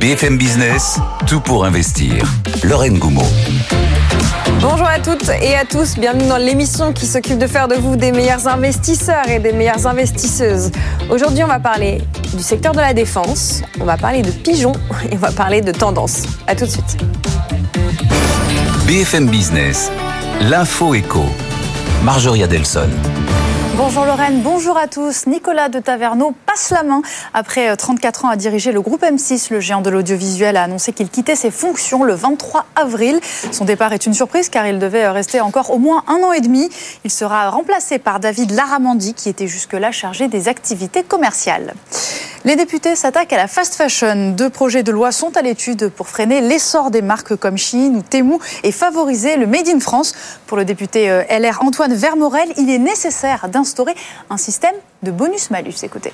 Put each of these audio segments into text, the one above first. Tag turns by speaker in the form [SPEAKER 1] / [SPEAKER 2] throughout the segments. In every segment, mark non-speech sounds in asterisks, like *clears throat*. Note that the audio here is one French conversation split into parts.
[SPEAKER 1] BFM Business, tout pour investir. Lorraine Goumeau.
[SPEAKER 2] Bonjour à toutes et à tous, bienvenue dans l'émission qui s'occupe de faire de vous des meilleurs investisseurs et des meilleures investisseuses. Aujourd'hui, on va parler du secteur de la défense, on va parler de pigeons *laughs* et on va parler de tendance. À tout de suite.
[SPEAKER 1] BFM Business, l'info éco. Marjorie Adelson.
[SPEAKER 3] Bonjour Lorraine, bonjour à tous. Nicolas de Taverneau passe la main. Après 34 ans à diriger le groupe M6, le géant de l'audiovisuel a annoncé qu'il quittait ses fonctions le 23 avril. Son départ est une surprise car il devait rester encore au moins un an et demi. Il sera remplacé par David Laramandi qui était jusque-là chargé des activités commerciales. Les députés s'attaquent à la fast fashion. Deux projets de loi sont à l'étude pour freiner l'essor des marques comme Chine ou Temu et favoriser le Made in France. Pour le député euh, LR Antoine Vermorel, il est nécessaire d'instaurer un système de bonus-malus. Écoutez.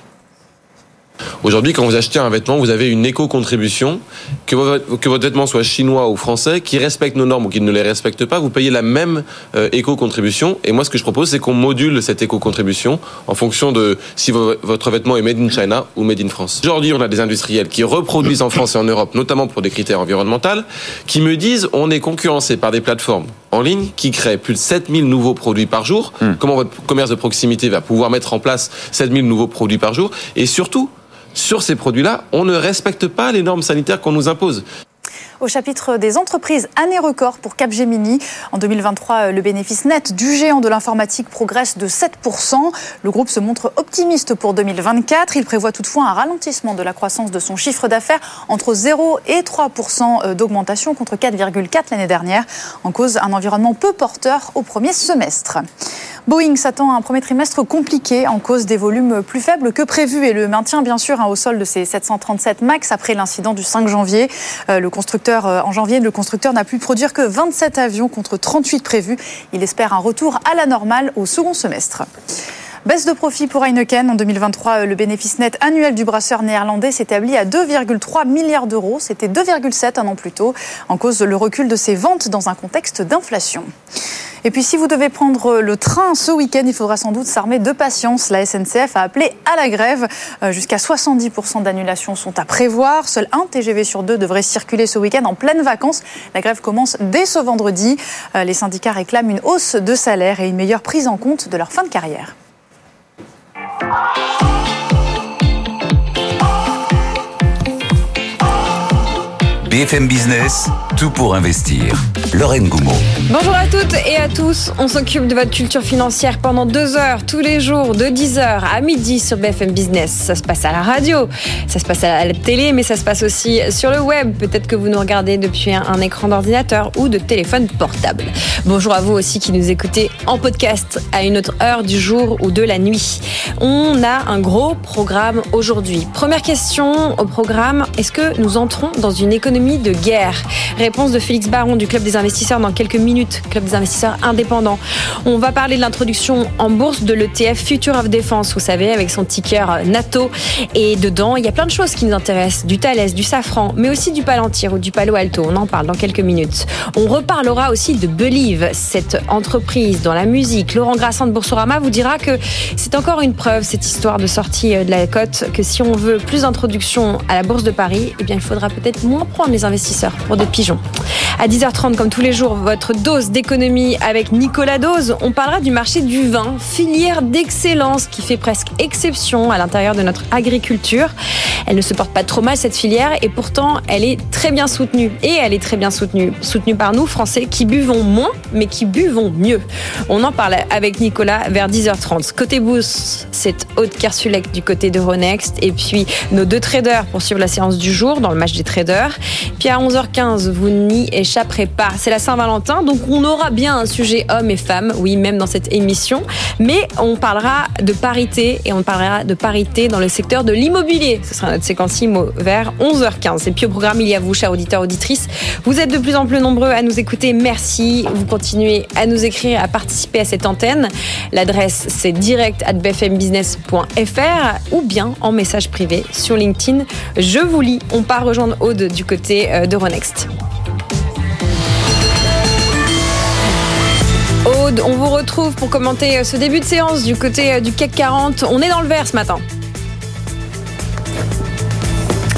[SPEAKER 4] Aujourd'hui, quand vous achetez un vêtement, vous avez une éco-contribution. Que, votre vêtement soit chinois ou français, qui respecte nos normes ou qui ne les respecte pas, vous payez la même euh, éco-contribution. Et moi, ce que je propose, c'est qu'on module cette éco-contribution en fonction de si votre vêtement est made in China ou made in France. Aujourd'hui, on a des industriels qui reproduisent en France et en Europe, notamment pour des critères environnementaux, qui me disent on est concurrencé par des plateformes en ligne qui créent plus de 7000 nouveaux produits par jour. Hmm. Comment votre commerce de proximité va pouvoir mettre en place 7000 nouveaux produits par jour? Et surtout, sur ces produits-là, on ne respecte pas les normes sanitaires qu'on nous impose.
[SPEAKER 3] Au chapitre des entreprises, année record pour Capgemini. En 2023, le bénéfice net du géant de l'informatique progresse de 7%. Le groupe se montre optimiste pour 2024. Il prévoit toutefois un ralentissement de la croissance de son chiffre d'affaires entre 0 et 3% d'augmentation contre 4,4% l'année dernière, en cause un environnement peu porteur au premier semestre. Boeing s'attend à un premier trimestre compliqué en cause des volumes plus faibles que prévu et le maintien bien sûr au sol de ses 737 MAX après l'incident du 5 janvier. Euh, le constructeur euh, en janvier, le constructeur n'a pu produire que 27 avions contre 38 prévus. Il espère un retour à la normale au second semestre. Baisse de profit pour Heineken. En 2023, euh, le bénéfice net annuel du brasseur néerlandais s'établit à 2,3 milliards d'euros. C'était 2,7 un an plus tôt, en cause le recul de ses ventes dans un contexte d'inflation. Et puis si vous devez prendre le train ce week-end, il faudra sans doute s'armer de patience. La SNCF a appelé à la grève. Euh, jusqu'à 70% d'annulations sont à prévoir. Seul un TGV sur deux devrait circuler ce week-end en pleine vacances. La grève commence dès ce vendredi. Euh, les syndicats réclament une hausse de salaire et une meilleure prise en compte de leur fin de carrière. Oh.
[SPEAKER 1] BFM Business, tout pour investir. Lorraine Goumeau.
[SPEAKER 2] Bonjour à toutes et à tous. On s'occupe de votre culture financière pendant deux heures, tous les jours, de 10h à midi sur BFM Business. Ça se passe à la radio, ça se passe à la télé, mais ça se passe aussi sur le web. Peut-être que vous nous regardez depuis un, écran d'ordinateur ou de téléphone portable. Bonjour à vous aussi qui nous écoutez en podcast à une autre heure du jour ou de la nuit. On a un gros programme aujourd'hui. Première question au programme, est-ce que nous entrons dans une économie de guerre Réponse de Félix Baron du Club des investisseurs dans quelques minutes, Club des investisseurs indépendants. On va parler de l'introduction en bourse de l'ETF Future of Defense, vous savez, avec son ticker NATO. Et dedans, il y a plein de choses qui nous intéressent, du Thales, du Safran, mais aussi du Palantir ou du Palo Alto. On en parle dans quelques minutes. On reparlera aussi de Believe, cette entreprise dans la musique. Laurent Grassin de Boursorama vous dira que c'est encore une preuve, cette histoire de sortie de la cote, que si on veut plus d'introduction à la bourse de Paris, eh bien, il faudra peut-être moins prendre les investisseurs pour des pigeons. À 10h30, comme tous les jours, votre dose d'économie avec Nicolas Dose. On parlera du marché du vin, filière d'excellence qui fait presque exception à l'intérieur de notre agriculture. Elle ne se porte pas trop mal cette filière et pourtant elle est très bien soutenue. Et elle est très bien soutenue. Soutenue par nous, Français, qui buvons moins mais qui buvons mieux. On en parle avec Nicolas vers 10h30. Côté bourse, c'est Aude Kersulek du côté de Ronext et puis nos deux traders pour suivre la séance du jour dans le match des traders. Puis à 11h15, vous n'y échapperez pas. C'est la Saint-Valentin, donc on aura bien un sujet hommes et femmes, oui, même dans cette émission. Mais on parlera de parité et on parlera de parité dans le secteur de l'immobilier. Ce sera notre séquence IMO vers 11h15. Et puis au programme, il y a vous, chers auditeurs, auditrices. Vous êtes de plus en plus nombreux à nous écouter. Merci. Vous continuez à nous écrire, à participer à cette antenne. L'adresse, c'est direct bfmbusiness.fr ou bien en message privé sur LinkedIn. Je vous lis. On part rejoindre Aude du côté euh, d'Euronext. Aude, on vous retrouve pour commenter euh, ce début de séance du côté euh, du CAC 40. On est dans le vert ce matin.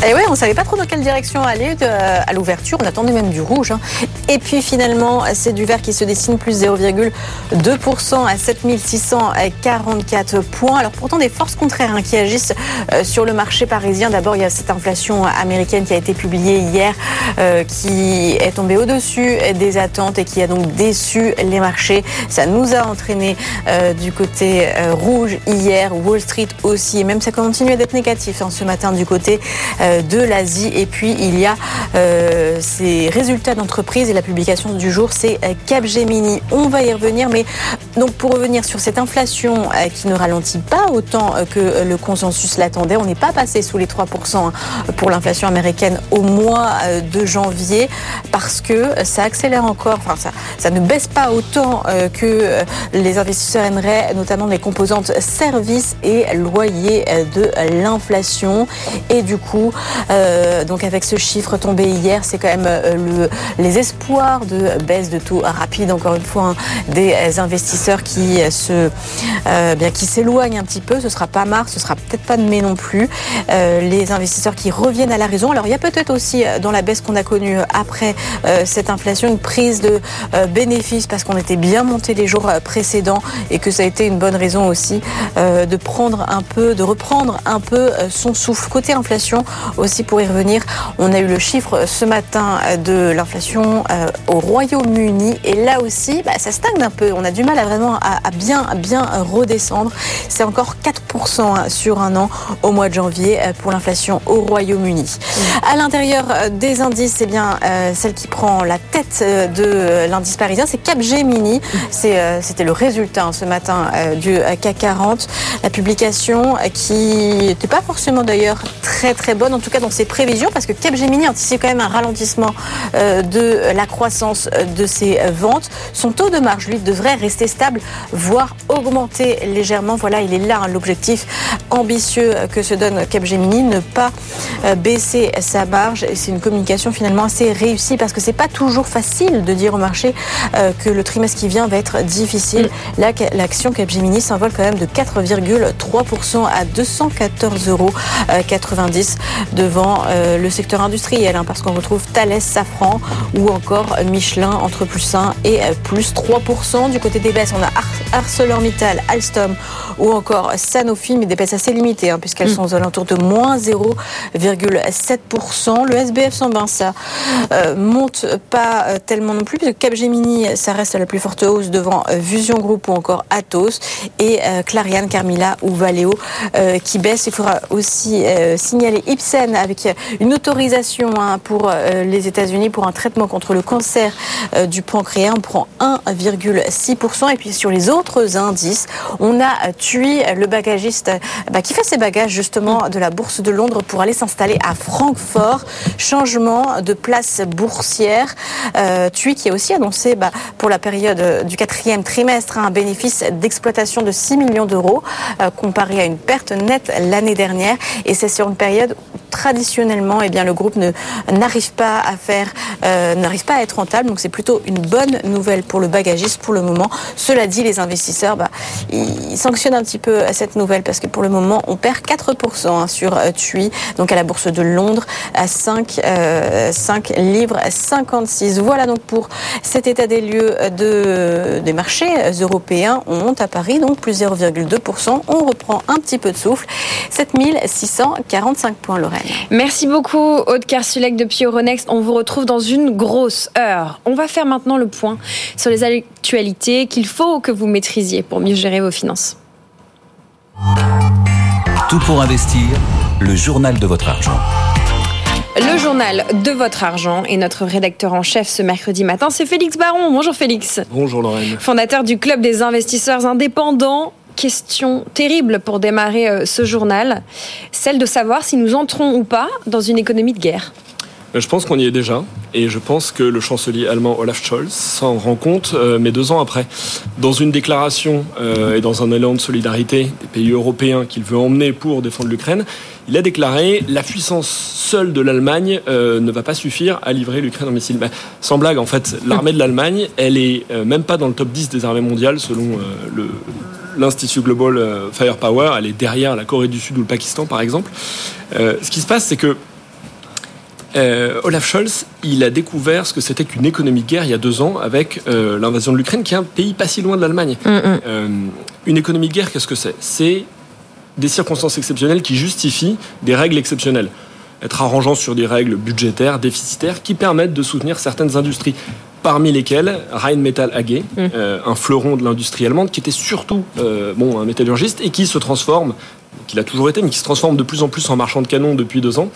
[SPEAKER 5] Et ouais, on savait pas trop dans quelle direction aller à l'ouverture. On attendait même du rouge. Hein. Et puis finalement, c'est du vert qui se dessine plus 0,2% à 7644 points. Alors pourtant des forces contraires hein, qui agissent euh, sur le marché parisien. D'abord, il y a cette inflation américaine qui a été publiée hier, euh, qui est tombée au-dessus des attentes et qui a donc déçu les marchés. Ça nous a entraîné euh, du côté rouge hier, Wall Street aussi, et même ça continue d'être négatif hein, ce matin du côté de l'Asie. Et puis il y a ces résultats d'entreprise et la publication du jour, c'est Capgemini. On va y revenir, mais donc pour revenir sur cette inflation qui ne ralentit pas autant que le consensus l'attendait, on n'est pas passé sous les 3% hein, pour l'inflation américaine au mois euh, de janvier parce que ça accélère encore, enfin ça, ça ne baisse pas autant euh, que euh, les investisseurs aimeraient, notamment les composantes services et loyers de l'inflation. Et du coup, donc avec ce chiffre tombé hier, c'est quand même le, les espoirs de baisse de taux rapide, encore une fois, hein, des investisseurs qui se, bien qui s'éloignent un petit peu. Ce sera pas mars, ce sera peut-être pas de mai non plus. les investisseurs qui reviennent à la raison. Alors il y a peut-être aussi euh, dans la baisse qu'on a connue euh, après euh, cette inflation une prise de bénéfices parce qu'on était bien monté les jours précédents et que ça a été une bonne raison aussi de prendre un peu, de reprendre un peu son souffle. Côté inflation aussi pour y revenir, on a eu le chiffre ce matin de l'inflation au Royaume-Uni et là aussi bah, ça stagne un peu. On a du mal à vraiment à, bien, bien redescendre. C'est encore 4% hein, sur un an au mois de janvier pour l'inflation au Royaume-Uni. À l'intérieur euh, des indices, c'est bien euh, celle qui prend la tête euh, de l'indice parisien, c'est Capgemini. C'était le résultat hein, ce matin du CAC 40. La publication qui n'était pas forcément d'ailleurs très très bonne, en tout cas dans ses prévisions, parce que Capgemini anticipe quand même un ralentissement de la croissance de ses ventes. Son taux de marge, lui, devrait rester stable, voire augmenter légèrement. Voilà, il est là hein, l'objectif ambitieux que se donne Capgemini, ne pas euh, baisser sa marge. C'est une communication finalement assez réussie parce que c'est pas toujours facile de dire au marché euh, que le trimestre qui vient va être difficile. Là, l'action Capgemini s'envole quand même de 4,3% à 214,90 euros euh, devant le secteur industriel, hein, parce qu'on retrouve Thales, Safran ou encore Michelin entre plus 1 et plus 3%. Du côté des baisses, on a ArcelorMittal, Alstom ou encore Sanofi, mais des baisses assez limitées, hein, puisqu'elles mm. sont aux alentours de moins 0,7%. Le SBF 120, ça euh, monte pas euh, tellement non plus, puisque Capgemini, ça reste la plus forte hausse devant euh, Fusion Group ou encore Atos, et Clariane, Carmila ou Valeo qui baisse. Il faudra aussi signaler Ipsen avec une autorisation hein, pour les États-Unis pour un traitement contre le cancer du pancréas. On prend 1,6%. Et puis sur les autres indices, on a TUI, le bagagiste bah, qui fait ses bagages justement de la bourse de Londres pour aller s'installer à Francfort. Changement de place boursière. Euh, TUI qui a aussi annoncé bah, pour la période du quatrième trimestre un bénéfice d'exploitation de 6 millions d'euros euh, comparé à une perte nette l'année dernière. Et c'est sur une période traditionnellement, eh bien, le groupe n'arrive pas à faire, euh, n'arrive pas à être rentable. Donc c'est plutôt une bonne nouvelle pour le bagagiste pour le moment. Cela dit, les investisseurs, bah, ils sanctionnent un petit peu cette nouvelle parce que pour le moment, on perd 4% hein, sur euh, TUI, donc à la bourse de Londres, à 5, 5 euh, livres 56. Voilà donc pour cet état des lieux de, des marchés européens. On monte à Paris, donc plus 0,2%. On reprend un petit peu de souffle. 7645 points,
[SPEAKER 2] Merci beaucoup, Aude Kersulek depuis Euronext. On vous retrouve dans une grosse heure. On va faire maintenant le point sur les actualités qu'il faut que vous maîtrisiez pour mieux gérer vos finances.
[SPEAKER 1] Tout pour investir, le journal de votre argent.
[SPEAKER 2] Le journal de votre argent et notre rédacteur en chef ce mercredi matin, c'est Félix Baron. Bonjour Félix.
[SPEAKER 6] Bonjour Lorraine.
[SPEAKER 2] Fondateur du Club des investisseurs indépendants question terrible pour démarrer euh, ce journal, celle de savoir si nous entrons ou pas dans une économie de guerre.
[SPEAKER 6] Euh, je pense qu'on y est déjà, et je pense que le chancelier allemand Olaf Scholz s'en rend compte, euh, mais deux ans après. Dans une déclaration et dans un élan de solidarité des pays européens qu'il veut emmener pour défendre l'Ukraine, il a déclaré la puissance seule de l'Allemagne ne va pas suffire à livrer l'Ukraine en missiles. Ben, sans blague, en fait, l'armée de l'Allemagne, elle est même pas dans le top 10 des armées mondiales selon le, l'Institut Global euh, Firepower, elle est derrière la Corée du Sud ou le Pakistan, par exemple. Euh, ce qui se passe, c'est que euh, Olaf Scholz, il a découvert ce que c'était qu'une économie de guerre il y a deux ans avec euh, l'invasion de l'Ukraine, qui est un pays pas si loin de l'Allemagne.
[SPEAKER 2] Mm, mm.
[SPEAKER 6] Euh, une économie de guerre, qu'est-ce que c'est? C'est des circonstances exceptionnelles qui justifient des règles exceptionnelles. Être arrangeant sur des règles budgétaires, déficitaires, qui permettent de soutenir certaines industries. Parmi lesquelles Rheinmetall AG, euh, un fleuron de l'industrie allemande, qui était surtout euh, bon, un métallurgiste et qui se transforme, qu'il a toujours été, mais qui se transforme de plus en plus en marchand de canons depuis deux ans.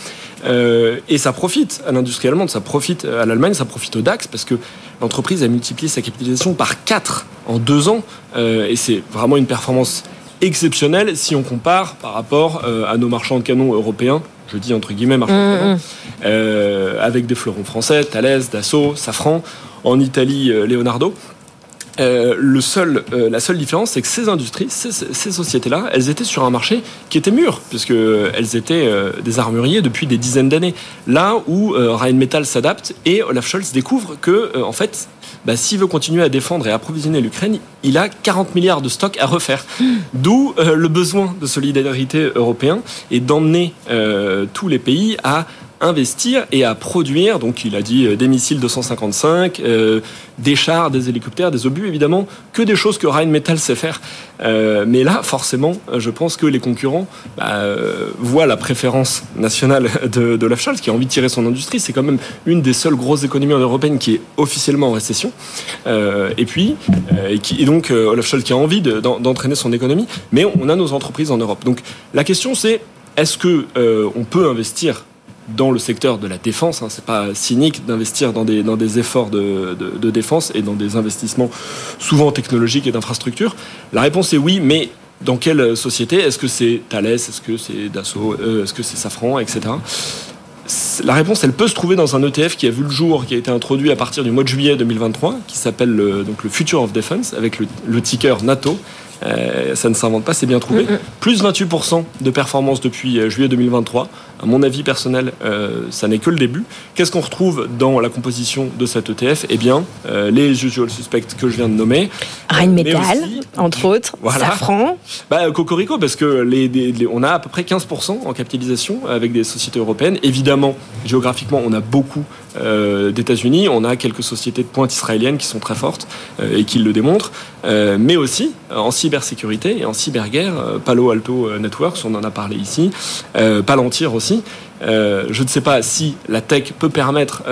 [SPEAKER 6] Euh, et ça profite à l'industrie allemande, ça profite à l'Allemagne, ça profite au DAX, parce que l'entreprise a multiplié sa capitalisation par 4 en deux ans. Et c'est vraiment une performance exceptionnelle si on compare par rapport à nos marchands de canons européens. Je dis entre guillemets marchands de canons, euh, avec des fleurons français, Thales, Dassault, Safran, en Italie, euh, Leonardo. Euh, le seul, euh, la seule différence, c'est que ces industries, ces, ces sociétés-là, elles étaient sur un marché qui était mûr, puisque elles étaient euh, des armuriers depuis des dizaines d'années. Là où Rheinmetall s'adapte et Olaf Scholz découvre que, en fait, bah, s'il veut continuer à défendre et approvisionner l'Ukraine, il a 40 milliards de stocks à refaire. D'où euh, le besoin de solidarité européen et d'emmener tous les pays à investir et à produire. Donc, il a dit euh, des missiles 255, euh, des chars, des hélicoptères, des obus, évidemment, que des choses que Rheinmetall sait faire. Euh, mais là, forcément, je pense que les concurrents bah, euh, voient la préférence nationale *laughs* de, de Scholz, qui a envie de tirer son industrie. C'est quand même une des seules grosses économies européennes qui est officiellement en récession. Euh, et puis, euh, et, qui, donc, euh, Olaf Scholz qui a envie de- d'en- d'entraîner son économie. Mais on a nos entreprises en Europe. Donc, la question, c'est est-ce que euh, on peut investir dans le secteur de la défense. Hein, c'est pas cynique d'investir dans des, dans des efforts de, de, défense et dans des investissements souvent technologiques et d'infrastructures. La réponse est oui, mais dans quelle société? Est-ce que c'est Thales? Est-ce que c'est Dassault? Euh, Est-ce que c'est Safran Etc. La réponse, elle peut se trouver dans un ETF qui a vu le jour, qui a été introduit à partir du mois de juillet 2023, qui s'appelle le, donc le Future of Defense, avec le ticker NATO. Euh, ça ne s'invente pas, c'est bien trouvé. Plus 28% de performance depuis euh, juillet 2023. À mon avis personnel, euh, ça n'est que le début. Qu'est-ce qu'on retrouve dans la composition de cet ETF Eh bien, euh, les usual suspects que je viens de nommer.
[SPEAKER 2] Rheinmetall, entre autres,
[SPEAKER 6] Voilà.
[SPEAKER 2] Safran.
[SPEAKER 6] Bah, Cocorico, parce que les, les- les- on a à peu près 15% en capitalisation avec des sociétés européennes. Évidemment, géographiquement, on a beaucoup euh, d'États-Unis. On a quelques sociétés de pointe israéliennes qui sont très fortes euh, et qui le démontrent. Euh, mais aussi euh, en cybersécurité et en cyberguerre. Palo Alto Networks, on en a parlé ici. Palantir aussi. Je ne sais pas si la tech peut permettre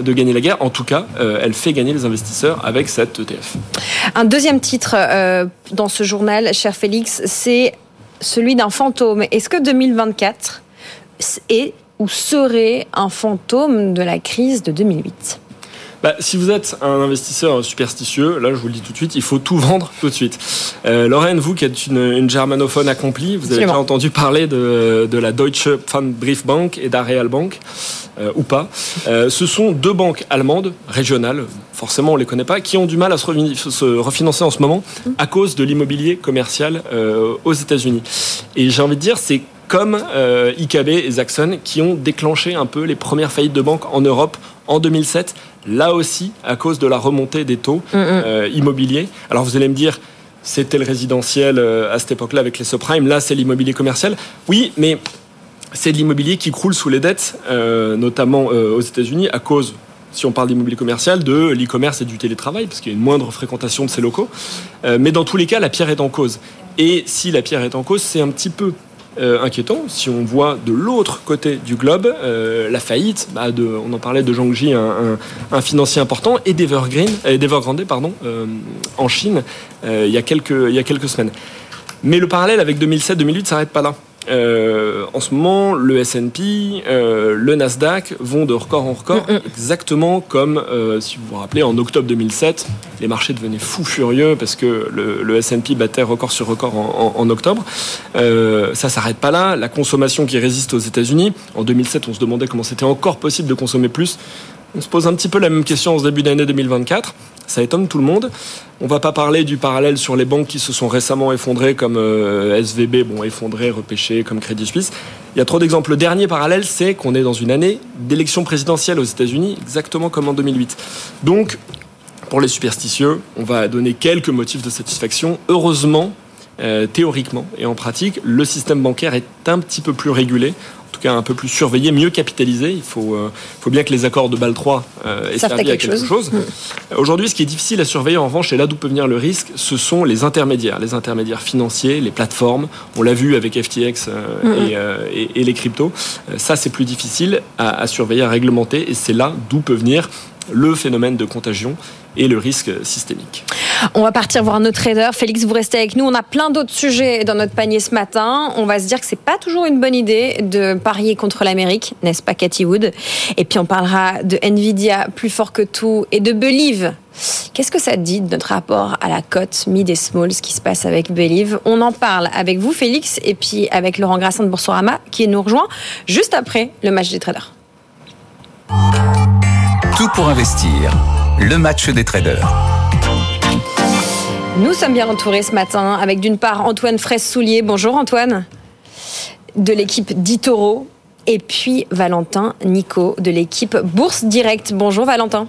[SPEAKER 6] de gagner la guerre. En tout cas, elle fait gagner les investisseurs avec cette ETF.
[SPEAKER 2] Un deuxième titre dans ce journal, cher Félix, c'est celui d'un fantôme. Est-ce que 2024 est ou serait un fantôme de la crise de 2008
[SPEAKER 6] Bah, si vous êtes un investisseur superstitieux, là je vous le dis tout de suite, il faut tout vendre tout de suite. Euh, Lorraine, vous qui êtes une, une germanophone accomplie, vous avez
[SPEAKER 2] Absolument.
[SPEAKER 6] déjà entendu parler de, de la Deutsche Pfandbriefbank et d'Areal Bank, euh, ou pas. Euh, ce sont deux banques allemandes, régionales, forcément on les connaît pas, qui ont du mal à se refinancer en ce moment à cause de l'immobilier commercial euh, aux États-Unis. Et j'ai envie de dire, c'est comme euh, IKB et Zaxxon qui ont déclenché un peu les premières faillites de banques en Europe en 2007, là aussi à cause de la remontée des taux euh, immobiliers. Alors vous allez me dire, c'était le résidentiel euh, à cette époque-là avec les subprimes, là c'est l'immobilier commercial. Oui, mais c'est de l'immobilier qui croule sous les dettes, euh, notamment euh, aux États-Unis, à cause, si on parle d'immobilier commercial, de l'e-commerce et du télétravail, parce qu'il y a une moindre fréquentation de ces locaux. Euh, mais dans tous les cas, la pierre est en cause. Et si la pierre est en cause, c'est un petit peu euh, inquiétant si on voit de l'autre côté du globe euh, la faillite bah, on en parlait de Zhongji, un, un, financier important, et d'Evergrande pardon, euh, en Chine il, y a quelques, il y a quelques semaines. Mais le parallèle avec 2007-2008 s'arrête pas là. Euh, en ce moment, le S&P, euh, le Nasdaq vont de record en record, exactement comme, euh, si vous vous rappelez, en octobre 2007, les marchés devenaient fous furieux parce que le, le S&P battait record sur record en, en- en octobre. Ça s'arrête pas là. La consommation qui résiste aux États-Unis, en 2007, on se demandait comment c'était encore possible de consommer plus. On se pose un petit peu la même question en ce début d'année 2024. Ça étonne tout le monde. On va pas parler du parallèle sur les banques qui se sont récemment effondrées comme euh, SVB, bon effondrées, repêchées comme Crédit Suisse. Il y a trop d'exemples. Le dernier parallèle, c'est qu'on est dans une année d'élection présidentielle aux États-Unis, exactement comme en 2008. Donc, pour les superstitieux, on va donner quelques motifs de satisfaction. Heureusement, euh, théoriquement et en pratique, le système bancaire est un petit peu plus régulé. Cas un peu plus surveillé, mieux capitalisé. Il faut, faut bien que les accords de Bâle 3 aient servi à quelque chose. Mm. Aujourd'hui, ce qui est difficile à surveiller en revanche, et là d'où peut venir le risque, ce sont les intermédiaires, les intermédiaires financiers, les plateformes. On l'a vu avec FTX et, et, les cryptos. Ça, c'est plus difficile à, à surveiller, à réglementer, et c'est là d'où peut venir le phénomène de contagion et le risque systémique.
[SPEAKER 2] On va partir voir nos traders. Félix, vous restez avec nous. On a plein d'autres sujets dans notre panier ce matin. On va se dire que c'est pas toujours une bonne idée de parier contre l'Amérique, n'est-ce pas, Cathy Wood? Et puis on parlera de Nvidia plus fort que tout et de Believe. Qu'est-ce que ça dit de notre rapport à la cote mid et small, ce qui se passe avec Believe? On en parle avec vous, Félix, et puis avec Laurent Grassin de Boursorama, qui nous rejoint juste après le match des traders.
[SPEAKER 1] Tout pour investir. Le match des traders.
[SPEAKER 2] Nous sommes bien entourés ce matin avec d'une part Antoine Fraisse-Soulier. Bonjour Antoine. De l'équipe d'Itoro. Et puis Valentin Nico de l'équipe Bourse Direct. Bonjour Valentin.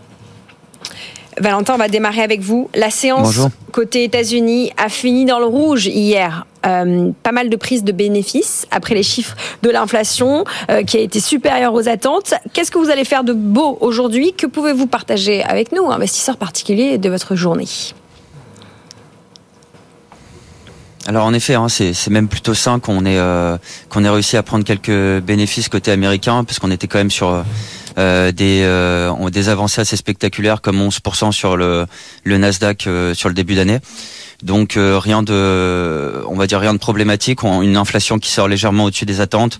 [SPEAKER 2] Valentin, on va démarrer avec vous. La séance côté États-Unis a fini dans le rouge hier. Euh, pas mal de prises de bénéfices après les chiffres de l'inflation euh, qui a été supérieure aux attentes. Qu'est-ce que vous allez faire de beau aujourd'hui? Que pouvez-vous partager avec nous, investisseurs particuliers, de votre journée?
[SPEAKER 7] Alors en effet, hein, c'est même plutôt sain qu'on ait euh, qu'on ait réussi à prendre quelques bénéfices côté américain, parce qu'on était quand même sur euh, des euh, des avancées assez spectaculaires, comme 11% sur le le Nasdaq euh, sur le début d'année. Donc rien de, on va dire rien de problématique. une inflation qui sort légèrement au-dessus des attentes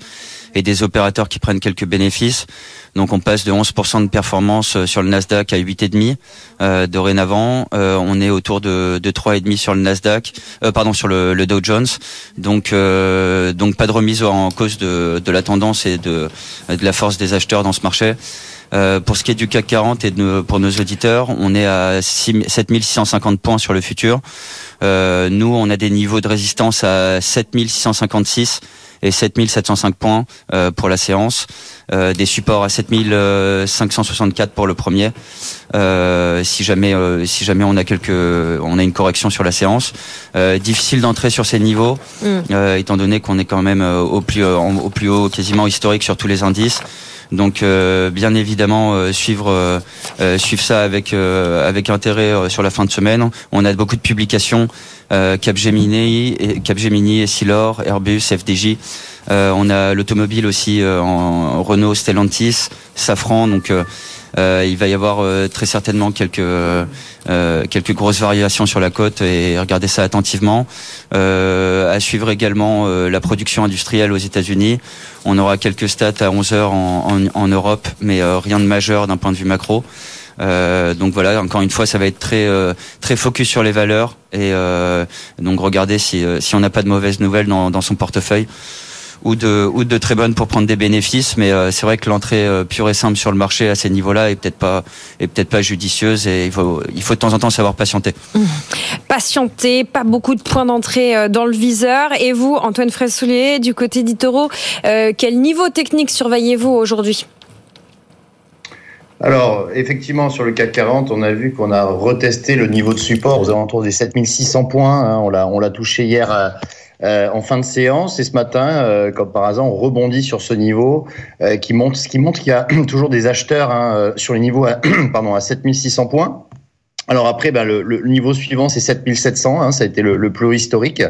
[SPEAKER 7] et des opérateurs qui prennent quelques bénéfices. Donc on passe de 11% de performance euh, sur le Nasdaq à 8,5 euh, dorénavant. Euh, on est autour de, de 3,5 sur le Nasdaq, euh, pardon sur le, le, Dow Jones. Donc euh, donc pas de remise en cause de, de la tendance et de, de la force des acheteurs dans ce marché. Euh, pour ce qui est du CAC 40 et de, pour nos auditeurs, on est à 7650 points sur le futur. Euh, nous, on a des niveaux de résistance à 7656 et 7705 points euh, pour la séance. Euh, des supports à 7564 pour le premier. Euh, si jamais si jamais on a quelques on a une correction sur la séance, difficile d'entrer sur ces niveaux mm. étant donné qu'on est quand même au plus au plus haut quasiment historique sur tous les indices. Donc bien évidemment suivre suivre ça avec avec intérêt sur la fin de semaine. On a beaucoup de publications euh, Capgemini, Capgemini, Essilor, Airbus, FDJ. Euh, on a l'automobile aussi euh, en Renault, Stellantis, Safran. Donc il va y avoir très certainement quelques quelques grosses variations sur la côte et regardez ça attentivement. à suivre également la production industrielle aux États-Unis. On aura quelques stats à 11 heures en, en Europe, mais rien de majeur d'un point de vue macro. Euh, donc voilà, encore une fois, ça va être très euh, très focus sur les valeurs et euh, donc regardez si si on n'a pas de mauvaises nouvelles dans, dans son portefeuille ou de ou de très bonnes pour prendre des bénéfices mais c'est vrai que l'entrée pure et simple sur le marché à ces niveaux-là est peut-être pas est peut-être pas judicieuse et il faut il faut de temps en temps savoir patienter.
[SPEAKER 2] Mmh. *laughs* Patienter, pas beaucoup de points d'entrée dans le viseur et vous Antoine Fraissoulier du côté d'Itoro, quel niveau technique surveillez-vous aujourd'hui?
[SPEAKER 8] Alors, effectivement, sur le CAC 40, on a vu qu'on a retesté le niveau de support aux alentours des 7600 points. Hein. On l'a, on l'a touché hier euh, euh, en fin de séance et ce matin, euh, comme par hasard, on rebondit sur ce niveau qui montre, ce qui montre qu'il y a *clears throat* toujours des acheteurs hein, sur les niveaux à, *clears throat* pardon, à 7600 points. Alors après, ben, le, niveau suivant, c'est 7700, hein, ça a été le, plus haut historique.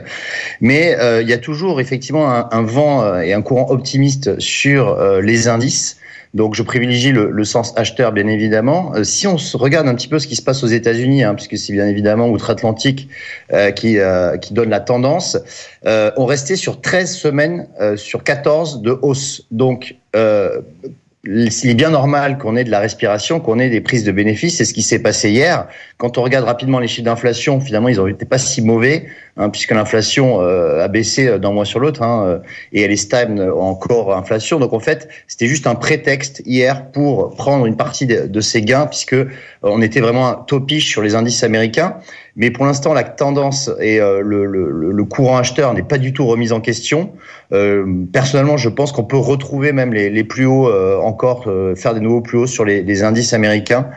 [SPEAKER 8] Mais il y a toujours effectivement un, un, vent et un courant optimiste sur les indices. Donc je privilégie le, sens acheteur, bien évidemment. Euh, si on se regarde un petit peu ce qui se passe aux États-Unis, hein, puisque c'est bien évidemment outre-Atlantique euh, qui, euh, qui donne la tendance, on restait sur 13 semaines sur 14 de hausse. Donc il est bien normal qu'on ait de la respiration, qu'on ait des prises de bénéfices. C'est ce qui s'est passé hier. Quand on regarde rapidement les chiffres d'inflation, finalement, ils n'ont pas si mauvais, hein, puisque l'inflation euh, a baissé d'un mois sur l'autre, hein, euh, et elle est stable encore inflation. Donc en fait, c'était juste un prétexte hier pour prendre une partie de, ces gains, puisque euh, on était vraiment topiche sur les indices américains. Mais pour l'instant, la tendance et le, le, le, courant acheteur n'est pas du tout remis en question. Euh, personnellement, je pense qu'on peut retrouver même les, les plus hauts euh, encore, euh, faire des nouveaux plus hauts sur les, les indices américains.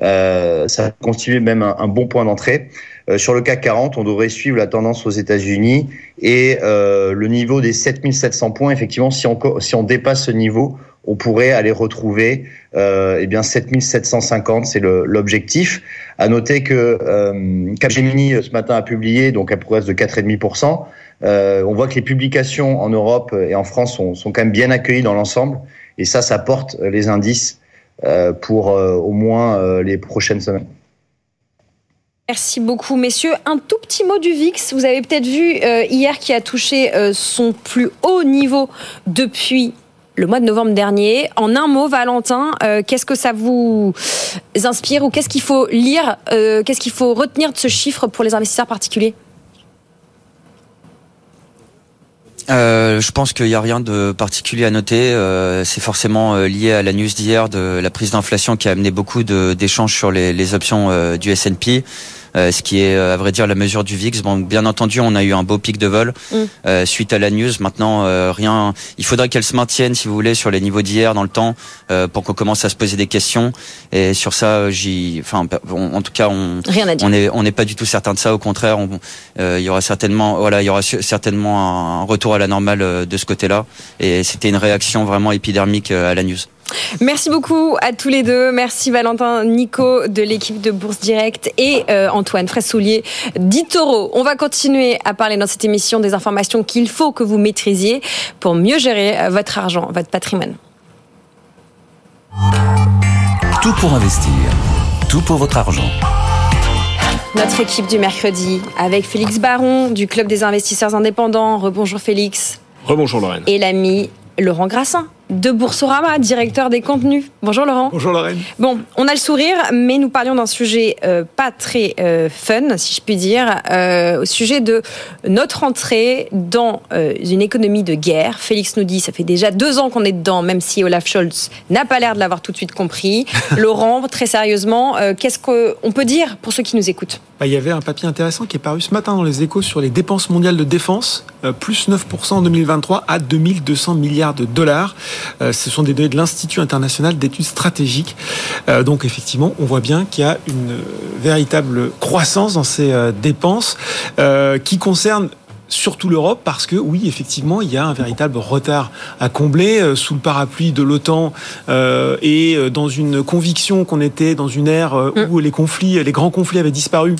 [SPEAKER 8] ça constitue même un bon point d'entrée. Sur le CAC 40, on devrait suivre la tendance aux États-Unis et le niveau des 7700 points. Effectivement, si on, si on dépasse ce niveau, on pourrait aller retrouver euh, eh bien 7750, c'est l'objectif. À noter que euh, Capgemini euh, ce matin a publié donc à progresse de 4,5%. Euh, on voit que les publications en Europe et en France sont, sont quand même bien accueillies dans l'ensemble, et ça, ça porte les indices euh, pour euh, au moins les prochaines semaines.
[SPEAKER 2] Merci beaucoup, messieurs. Un tout petit mot du VIX. Vous avez peut-être vu hier qui a touché son plus haut niveau depuis le mois de novembre dernier. En un mot, Valentin, euh, qu'est-ce que ça vous inspire ou qu'est-ce qu'il faut lire, euh, qu'est-ce qu'il faut retenir de ce chiffre pour les investisseurs particuliers?
[SPEAKER 7] Euh, je pense qu'il n'y a rien de particulier à noter. Euh, c'est forcément euh, lié à la news d'hier de la prise d'inflation qui a amené beaucoup d'échanges sur les, les options euh, du S&P. Euh, ce qui est à vrai dire la mesure du VIX. Bon, bien entendu, on a eu un beau pic de vol mm. euh, suite à la news. Maintenant, rien. Il faudrait qu'elle se maintienne, si vous voulez, sur les niveaux d'hier dans le temps, pour qu'on commence à se poser des questions. Et sur ça, j'y. Enfin, en tout cas, on.
[SPEAKER 2] Rien à dire.
[SPEAKER 7] On est, on n'est pas du tout certain de ça. Au contraire, il y aura certainement, voilà, il y aura certainement un retour à la normale euh, de ce côté-là. Et c'était une réaction vraiment épidermique euh, à la news.
[SPEAKER 2] Merci beaucoup à tous les deux. Merci Valentin Nico de l'équipe de Bourse Direct et euh, Antoine Fraissoulier d'Itoro. On va continuer à parler dans cette émission des informations qu'il faut que vous maîtrisiez pour mieux gérer votre argent, votre patrimoine.
[SPEAKER 1] Tout pour investir. Tout pour votre argent.
[SPEAKER 2] Notre équipe du mercredi avec Félix Baron du Club des investisseurs indépendants. Rebonjour Félix.
[SPEAKER 6] Rebonjour Lorraine.
[SPEAKER 2] Et l'ami Laurent Grassin de Boursorama, directeur des contenus. Bonjour Laurent.
[SPEAKER 9] Bonjour Lorraine.
[SPEAKER 2] Bon, on a le sourire, mais nous parlions d'un sujet euh, pas très euh, fun, si je puis dire, euh, au sujet de notre entrée dans une économie de guerre. Félix nous dit, ça fait déjà deux ans qu'on est dedans, même si Olaf Scholz n'a pas l'air de l'avoir tout de suite compris. *laughs* Laurent, très sérieusement, qu'est-ce qu'on peut dire pour ceux qui nous écoutent?
[SPEAKER 9] Bah, Il y avait un papier intéressant qui est paru ce matin dans les échos sur les dépenses mondiales de défense, plus 9% en 2023 à 2200 milliards de dollars. Euh, ce sont des données de l'Institut international d'études stratégiques. Euh, donc effectivement, on voit bien qu'il y a une véritable croissance dans ces euh, dépenses qui concernent surtout l'Europe parce que oui effectivement il y a un véritable retard à combler sous le parapluie de l'OTAN et dans une conviction qu'on était dans une ère où les conflits les grands conflits avaient disparu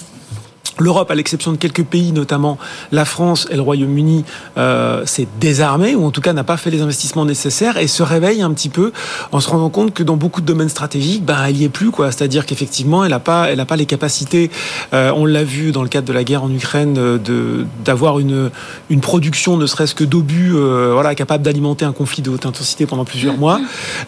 [SPEAKER 9] L'Europe, à l'exception de quelques pays, notamment la France et le Royaume-Uni, euh, s'est désarmée, ou en tout cas n'a pas fait les investissements nécessaires, et se réveille un petit peu en se rendant compte que dans beaucoup de domaines stratégiques, ben, elle y est plus. quoi. C'est-à-dire qu'effectivement, elle n'a pas, elle pas les capacités, euh, on l'a vu dans le cadre de la guerre en Ukraine, euh, de, d'avoir une, une production, ne serait-ce que d'obus, euh, voilà, capable d'alimenter un conflit de haute intensité pendant plusieurs mois.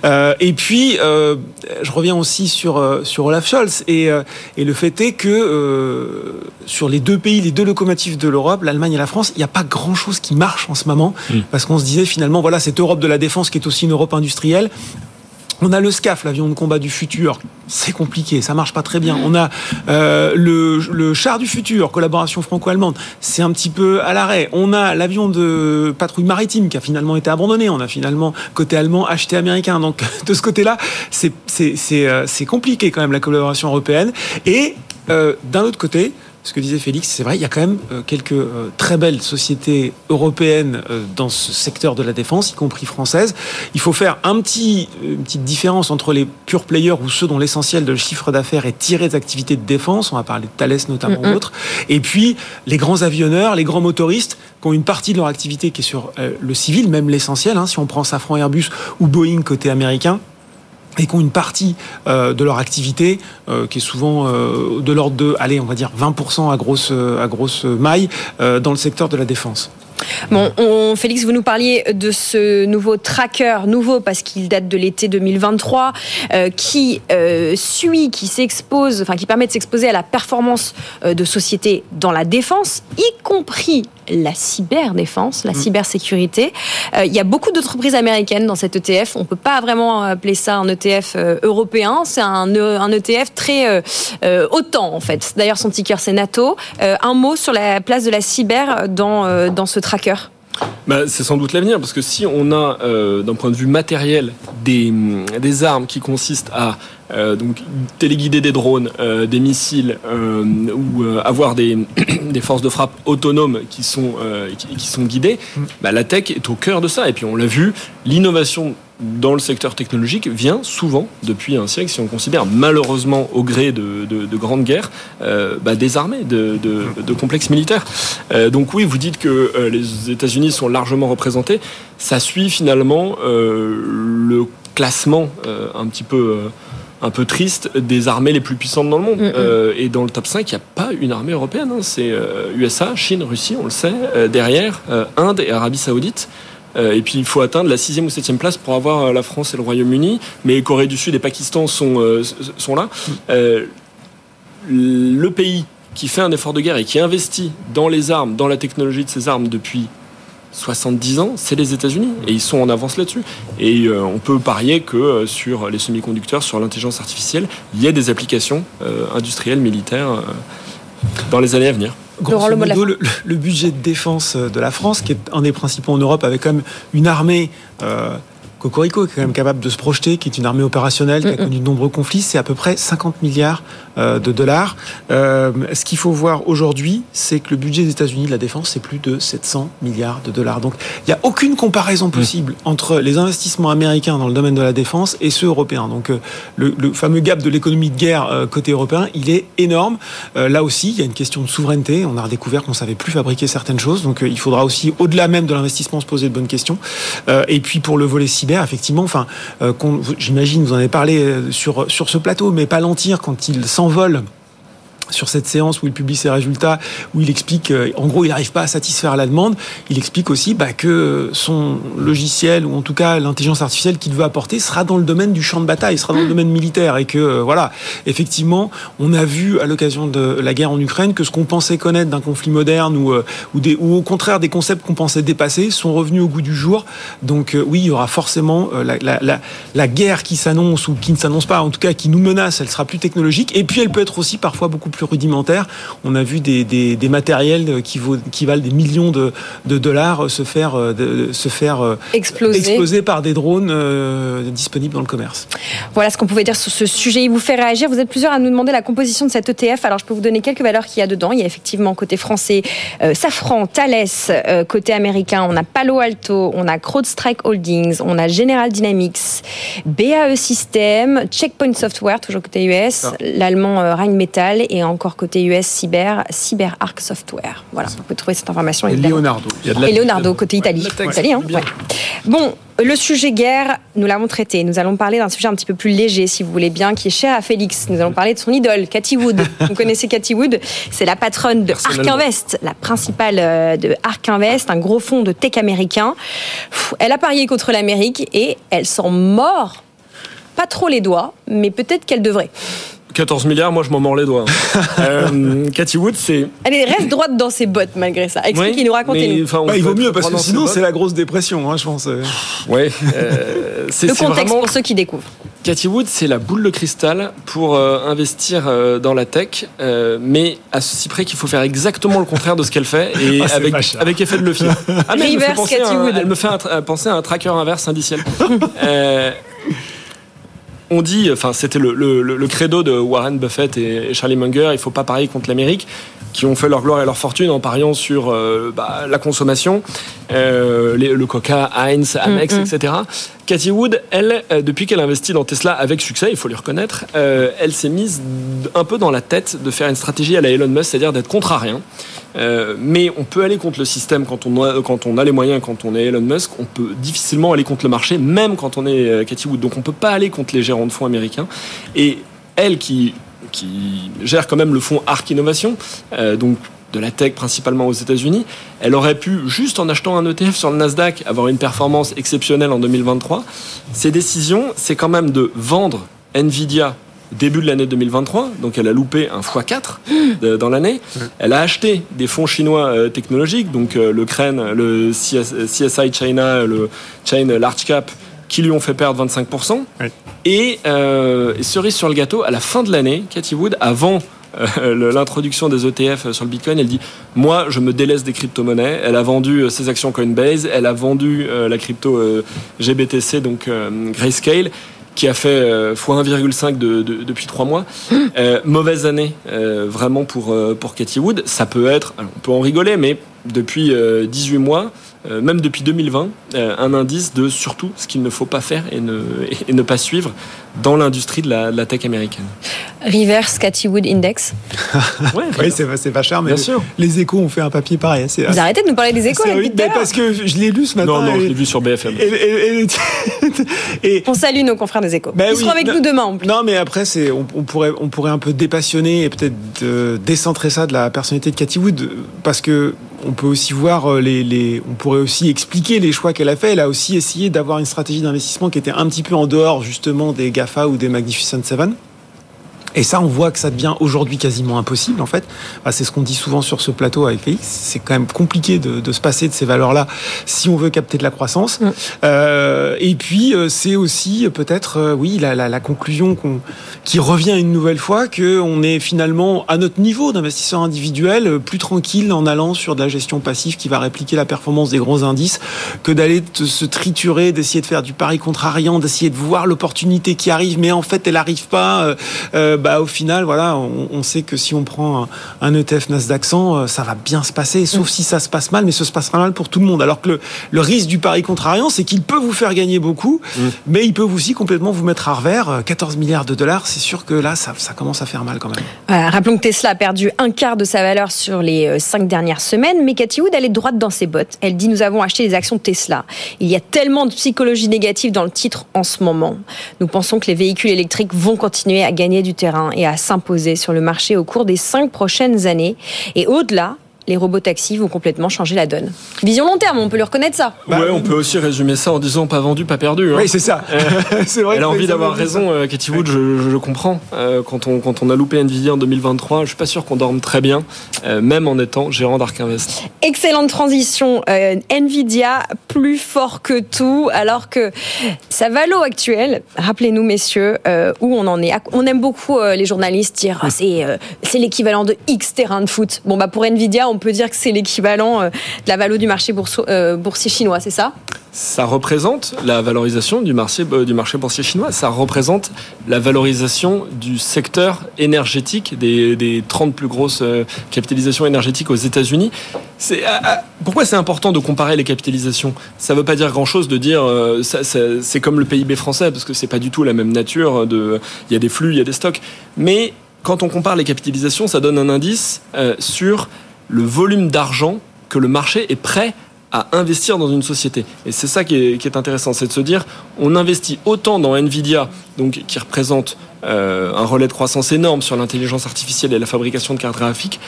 [SPEAKER 9] Euh, et puis, euh, je reviens aussi sur, sur Olaf Scholz, et, et le fait est que sur les deux pays, les deux locomotives de l'Europe, l'Allemagne et la France, il n'y a pas grand-chose qui marche en ce moment, mm. parce qu'on se disait finalement, voilà, cette Europe de la défense qui est aussi une Europe industrielle, on a le SCAF, l'avion de combat du futur. C'est compliqué, ça marche pas très bien. On a euh, le, char du futur, collaboration franco-allemande. C'est un petit peu à l'arrêt. On a l'avion de patrouille maritime qui a finalement été abandonné. On a finalement côté allemand acheté américain. Donc *laughs* de ce côté-là, c'est euh, compliqué quand même la collaboration européenne. Et euh, d'un autre côté, ce que disait Félix, c'est vrai, il y a quand même euh, quelques euh, très belles sociétés européennes euh, dans ce secteur de la défense, y compris françaises. Il faut faire un petit, une petite différence entre les pure players ou ceux dont l'essentiel de chiffre d'affaires est tiré des activités de défense, on va parler de Thales notamment ou autres, et puis les grands avionneurs, les grands motoristes qui ont une partie de leur activité qui est sur le civil, même l'essentiel, hein, si on prend Safran Airbus ou Boeing côté américain, et qui ont une partie euh, de leur activité euh, qui est souvent euh, de l'ordre de, allez, on va dire 20% à grosse, à grosse maille dans le secteur de la défense.
[SPEAKER 2] Bon, on, Félix, vous nous parliez de ce nouveau tracker, nouveau parce qu'il date de l'été 2023, qui suit, qui s'expose, enfin qui permet de s'exposer à la performance de sociétés dans la défense, y compris la cyberdéfense, la mm. cybersécurité. Euh, il y a beaucoup d'entreprises américaines dans cet ETF. On ne peut pas vraiment appeler ça un ETF euh, européen. C'est un, un, ETF très euh, autant en fait. D'ailleurs, son ticker c'est NATO. un mot sur la place de la cyber dans, dans ce tracker
[SPEAKER 6] bah, C'est sans doute l'avenir, parce que si on a, euh, d'un point de vue matériel, des, des armes qui consistent à euh, donc téléguider des drones, euh, des missiles euh, ou euh, avoir des, *coughs* des forces de frappe autonomes qui sont, euh, qui, qui sont guidées, bah, la tech est au cœur de ça. Et puis on l'a vu, l'innovation dans le secteur technologique vient souvent depuis un siècle, si on considère malheureusement au gré de, de, de grandes guerres, euh, bah, des armées, de, complexes militaires. Euh, donc oui, vous dites que euh, les États-Unis sont largement représentés. Ça suit finalement le classement un petit peu. un peu triste des armées les plus puissantes dans le monde.
[SPEAKER 2] Mm, mm.
[SPEAKER 6] Euh, et dans le top 5, il n'y a pas une armée européenne. hein. C'est euh, USA, Chine, Russie, on le sait. Euh, derrière, Inde et Arabie Saoudite. Euh, et puis il faut atteindre la sixième ou septième place pour avoir euh, la France et le Royaume-Uni. Mais Corée du Sud et Pakistan sont, euh, sont là. Euh, le pays qui fait un effort de guerre et qui investit dans les armes, dans la technologie de ces armes depuis 70 ans, c'est les États-Unis. Et ils sont en avance là-dessus. Et euh, on peut parier que euh, sur les semi-conducteurs, sur l'intelligence artificielle, il y a des applications euh, industrielles, militaires dans les années à venir.
[SPEAKER 9] Grosso modo, le budget de défense de la France, qui est un des principaux en Europe, avec quand même une armée euh, Cocorico, est quand même capable de se projeter, qui est une armée opérationnelle, qui a connu de nombreux conflits, c'est à peu près 50 milliards euh, de dollars. Euh, ce qu'il faut voir aujourd'hui, c'est que le budget des États-Unis de la défense, c'est plus de 700 milliards de dollars. Donc, il n'y a aucune comparaison possible entre les investissements américains dans le domaine de la défense et ceux européens. Donc, euh, le, le fameux gap de l'économie de guerre côté européen, il est énorme. Euh, là aussi, il y a une question de souveraineté. On a redécouvert qu'on savait plus fabriquer certaines choses. Donc, il faudra aussi, au-delà même de l'investissement, se poser de bonnes questions. Euh, et puis, pour le volet cyber, effectivement, enfin, euh, j'imagine, vous en avez parlé euh, sur, sur ce plateau, mais Palantir, quand il s'envole sur cette séance où il publie ses résultats, où il explique, euh, en gros, il n'arrive pas à satisfaire la demande. Il explique aussi bah, que son logiciel, ou en tout cas l'intelligence artificielle qu'il veut apporter, sera dans le domaine du champ de bataille, sera dans le domaine militaire. Et que, euh, voilà, effectivement, on a vu à l'occasion de la guerre en Ukraine que ce qu'on pensait connaître d'un conflit moderne, ou, euh, ou, des, ou au contraire des concepts qu'on pensait dépasser, sont revenus au goût du jour. Donc oui, il y aura forcément la, la, la, la guerre qui s'annonce, ou qui ne s'annonce pas, en tout cas qui nous menace, elle sera plus technologique. Et puis elle peut être aussi parfois beaucoup plus rudimentaire. On a vu des, des, des matériels qui, vaut, qui valent des millions de, de dollars se faire, euh, de, se faire euh,
[SPEAKER 2] Exploser.
[SPEAKER 9] exploser par des drones euh, disponibles dans le commerce.
[SPEAKER 2] Voilà ce qu'on pouvait dire sur ce sujet. Il vous fait réagir. Vous êtes plusieurs à nous demander la composition de cet ETF. Alors, je peux vous donner quelques valeurs qu'il y a dedans. Il y a effectivement côté français euh, Safran, Thales, euh, côté américain, on a Palo Alto, on a CrowdStrike Holdings, on a General Dynamics, BAE System, Checkpoint Software, toujours côté US, l'allemand Rheinmetall et encore côté US Cyber, CyberArk Software. Voilà, vous pouvez trouver cette information.
[SPEAKER 9] Et
[SPEAKER 2] évidemment.
[SPEAKER 9] Leonardo.
[SPEAKER 6] Il y a de la-
[SPEAKER 2] Et Leonardo, côté Italie. Italie, hein, ouais. Bon, le sujet guerre, nous l'avons traité. Nous allons parler d'un sujet un petit peu plus léger, si vous voulez bien, qui est cher à Félix. Nous allons parler de son idole, Cathy Wood. *laughs* vous connaissez Cathy Wood? C'est la patronne de Ark. Invest, la principale euh, de Ark Invest, un gros fonds de tech américain. Elle a parié contre l'Amérique et elle s'en mord pas trop les doigts, mais peut-être qu'elle devrait.
[SPEAKER 6] 14 milliards, moi je m'en mords les doigts. hein. *laughs* Euh, Cathy Wood, c'est.
[SPEAKER 2] Elle est- reste droite dans ses bottes malgré ça. Expliquez-nous, racontez-nous.
[SPEAKER 9] Bah, il vaut mieux parce que sinon c'est la grosse dépression, hein, je pense.
[SPEAKER 6] Ouais. euh, c'est
[SPEAKER 2] Le contexte
[SPEAKER 6] vraiment-
[SPEAKER 2] pour ceux qui découvrent.
[SPEAKER 6] Cathy Wood, c'est la boule de cristal pour euh, investir euh, dans la tech, euh, mais à ceci près qu'il faut faire exactement le contraire de ce qu'elle fait et *laughs*
[SPEAKER 9] Ah,
[SPEAKER 6] avec, effet de levier. Ah, mais elle me fait
[SPEAKER 2] Reverse
[SPEAKER 6] penser à un-
[SPEAKER 2] Wood.
[SPEAKER 6] Elle me fait un penser à un tracker inverse indiciel. *laughs* On dit, enfin, c'était le, le- le- credo de Warren Buffett et, Charlie Munger, il faut pas parier contre l'Amérique, qui ont fait leur gloire et leur fortune en pariant sur euh, bah, la consommation, euh, les- le Coca, Heinz, Amex,
[SPEAKER 2] Mm, mm.
[SPEAKER 6] etc. Cathy Wood, elle, euh, depuis qu'elle investit dans Tesla avec succès, il faut lui reconnaître, euh, elle s'est mise un peu dans la tête de faire une stratégie à la Elon Musk, c'est-à-dire d'être contre à rien. Euh, mais on peut aller contre le système quand on, a, quand on a les moyens, quand on est Elon Musk. On peut difficilement aller contre le marché, même quand on est euh, Cathy Wood. Donc on peut pas aller contre les gérants de fonds américains. Et elle qui, qui gère quand même le fonds Arc Innovation, euh, donc de la tech principalement aux États-Unis, elle aurait pu, juste en achetant un ETF sur le Nasdaq, avoir une performance exceptionnelle en 2023. Ses décisions, c'est quand même de vendre Nvidia début de l'année 2023, donc elle a loupé un x4 de- dans l'année. Elle a acheté des fonds chinois euh, technologiques, donc euh, le CREN, le CS CSI China, le Chain Large Cap, qui lui ont fait perdre 25%.
[SPEAKER 9] Oui.
[SPEAKER 6] Et, euh, et cerise sur le gâteau, à la fin de l'année, Cathy Wood, avant euh, l'introduction des ETF sur le Bitcoin. Elle dit moi, je me délaisse des crypto-monnaies. Elle a vendu ses actions Coinbase, elle a vendu la crypto GBTC, donc Grayscale qui a fait x1,5 de, depuis trois mois. mauvaise année vraiment pour, pour Cathy Wood. Ça peut être, on peut en rigoler, mais depuis 18 mois, euh, même depuis 2020, euh, un indice de surtout ce qu'il ne faut pas faire et ne, *laughs* et ne pas suivre dans l'industrie de la, tech américaine.
[SPEAKER 2] Reverse Cathy Wood Index. *laughs*
[SPEAKER 9] ouais, oui, c'est pas cher, mais Bien sûr. les échos ont fait un papier pareil.
[SPEAKER 2] Vous arrêtez de nous parler des échos
[SPEAKER 9] oui, parce que je l'ai lu ce matin.
[SPEAKER 6] Non, non, je l'ai vu sur BFM. *laughs*
[SPEAKER 2] Et, on salue nos confrères des échos. Ben Ils seront avec nous demain en plus.
[SPEAKER 9] Non, mais après, on, on, pourrait, on pourrait un peu dépassionner et peut-être décentrer ça de la personnalité de Cathy Wood parce que on peut aussi voir euh, les, les, on pourrait aussi expliquer les choix qu'elle a fait. Elle a aussi essayé d'avoir une stratégie d'investissement qui était un petit peu en dehors justement des GAFA ou des Magnificent Seven. Et ça, on voit que ça devient aujourd'hui quasiment impossible, en fait. Bah, c'est ce qu'on dit souvent sur ce plateau avec Félix. C'est quand même compliqué de, de, se passer de ces valeurs-là si on veut capter de la croissance. Mm. Euh, et puis, euh, c'est aussi euh, peut-être, euh, oui, la, la, la conclusion qu'on, qui revient une nouvelle fois qu'on est finalement à notre niveau d'investisseur individuel plus tranquille en allant sur de la gestion passive qui va répliquer la performance des gros indices que d'aller se triturer, d'essayer de faire du pari contrariant, d'essayer de voir l'opportunité qui arrive, mais en fait, elle n'arrive pas. Euh, bah, au final, voilà, on, sait que si on prend un, ETF Nasdaq 100, euh, ça va bien se passer, sauf mm. si ça se passe mal, mais ça se passera mal pour tout le monde. Alors que le, risque du pari contrariant, c'est qu'il peut vous faire gagner beaucoup, mm. mais il peut aussi complètement vous mettre à revers. 14 euh, milliards de dollars, c'est sûr que là, ça, commence à faire mal quand même.
[SPEAKER 2] rappelons que Tesla a perdu un quart de sa valeur sur les euh, cinq dernières semaines, mais Cathy Wood, elle est droite dans ses bottes. Elle dit nous avons acheté des actions de Tesla. Il y a tellement de psychologie négative dans le titre en ce moment. Nous pensons que les véhicules électriques vont continuer à gagner du terrain et à s'imposer sur le marché au cours des cinq prochaines années. Et au-delà, les robots taxis vont complètement changer la donne. Vision long terme, on peut le reconnaître ça.
[SPEAKER 6] ouais, on peut aussi résumer ça en disant pas vendu, pas perdu.
[SPEAKER 9] Hein. Oui, c'est ça. *laughs*
[SPEAKER 6] c'est vrai. Elle a envie d'avoir raison, euh, Katie Wood, je, le comprends. Euh, quand, on, quand on a loupé Nvidia en 2023, je suis pas sûr qu'on dorme très bien, euh, même en étant gérant d'Ark Invest.
[SPEAKER 2] Excellente transition. Nvidia, plus fort que tout, alors que sa valo actuelle, rappelez-nous messieurs, où on en est. On aime beaucoup les journalistes dire ah, c'est c'est l'équivalent de X terrain de foot. Bon bah pour Nvidia, on peut dire que c'est l'équivalent euh, de la valeur du marché euh, boursier chinois, c'est ça?
[SPEAKER 6] Ça représente la valorisation du marché, euh, du marché boursier chinois, ça représente la valorisation du secteur énergétique, des, 30 plus grosses capitalisations énergétiques aux États-Unis. C'est, pourquoi c'est important de comparer les capitalisations? Ça ne veut pas dire grand-chose de dire c'est comme le PIB français, parce que c'est pas du tout la même nature. Il y a des flux, il y a des stocks. Mais quand on compare les capitalisations, ça donne un indice sur le volume d'argent que le marché est prêt à investir dans une société. Et c'est ça qui est, intéressant, c'est de se dire, on investit autant dans Nvidia, donc qui représente euh, un relais de croissance énorme sur l'intelligence artificielle et la fabrication de cartes graphiques,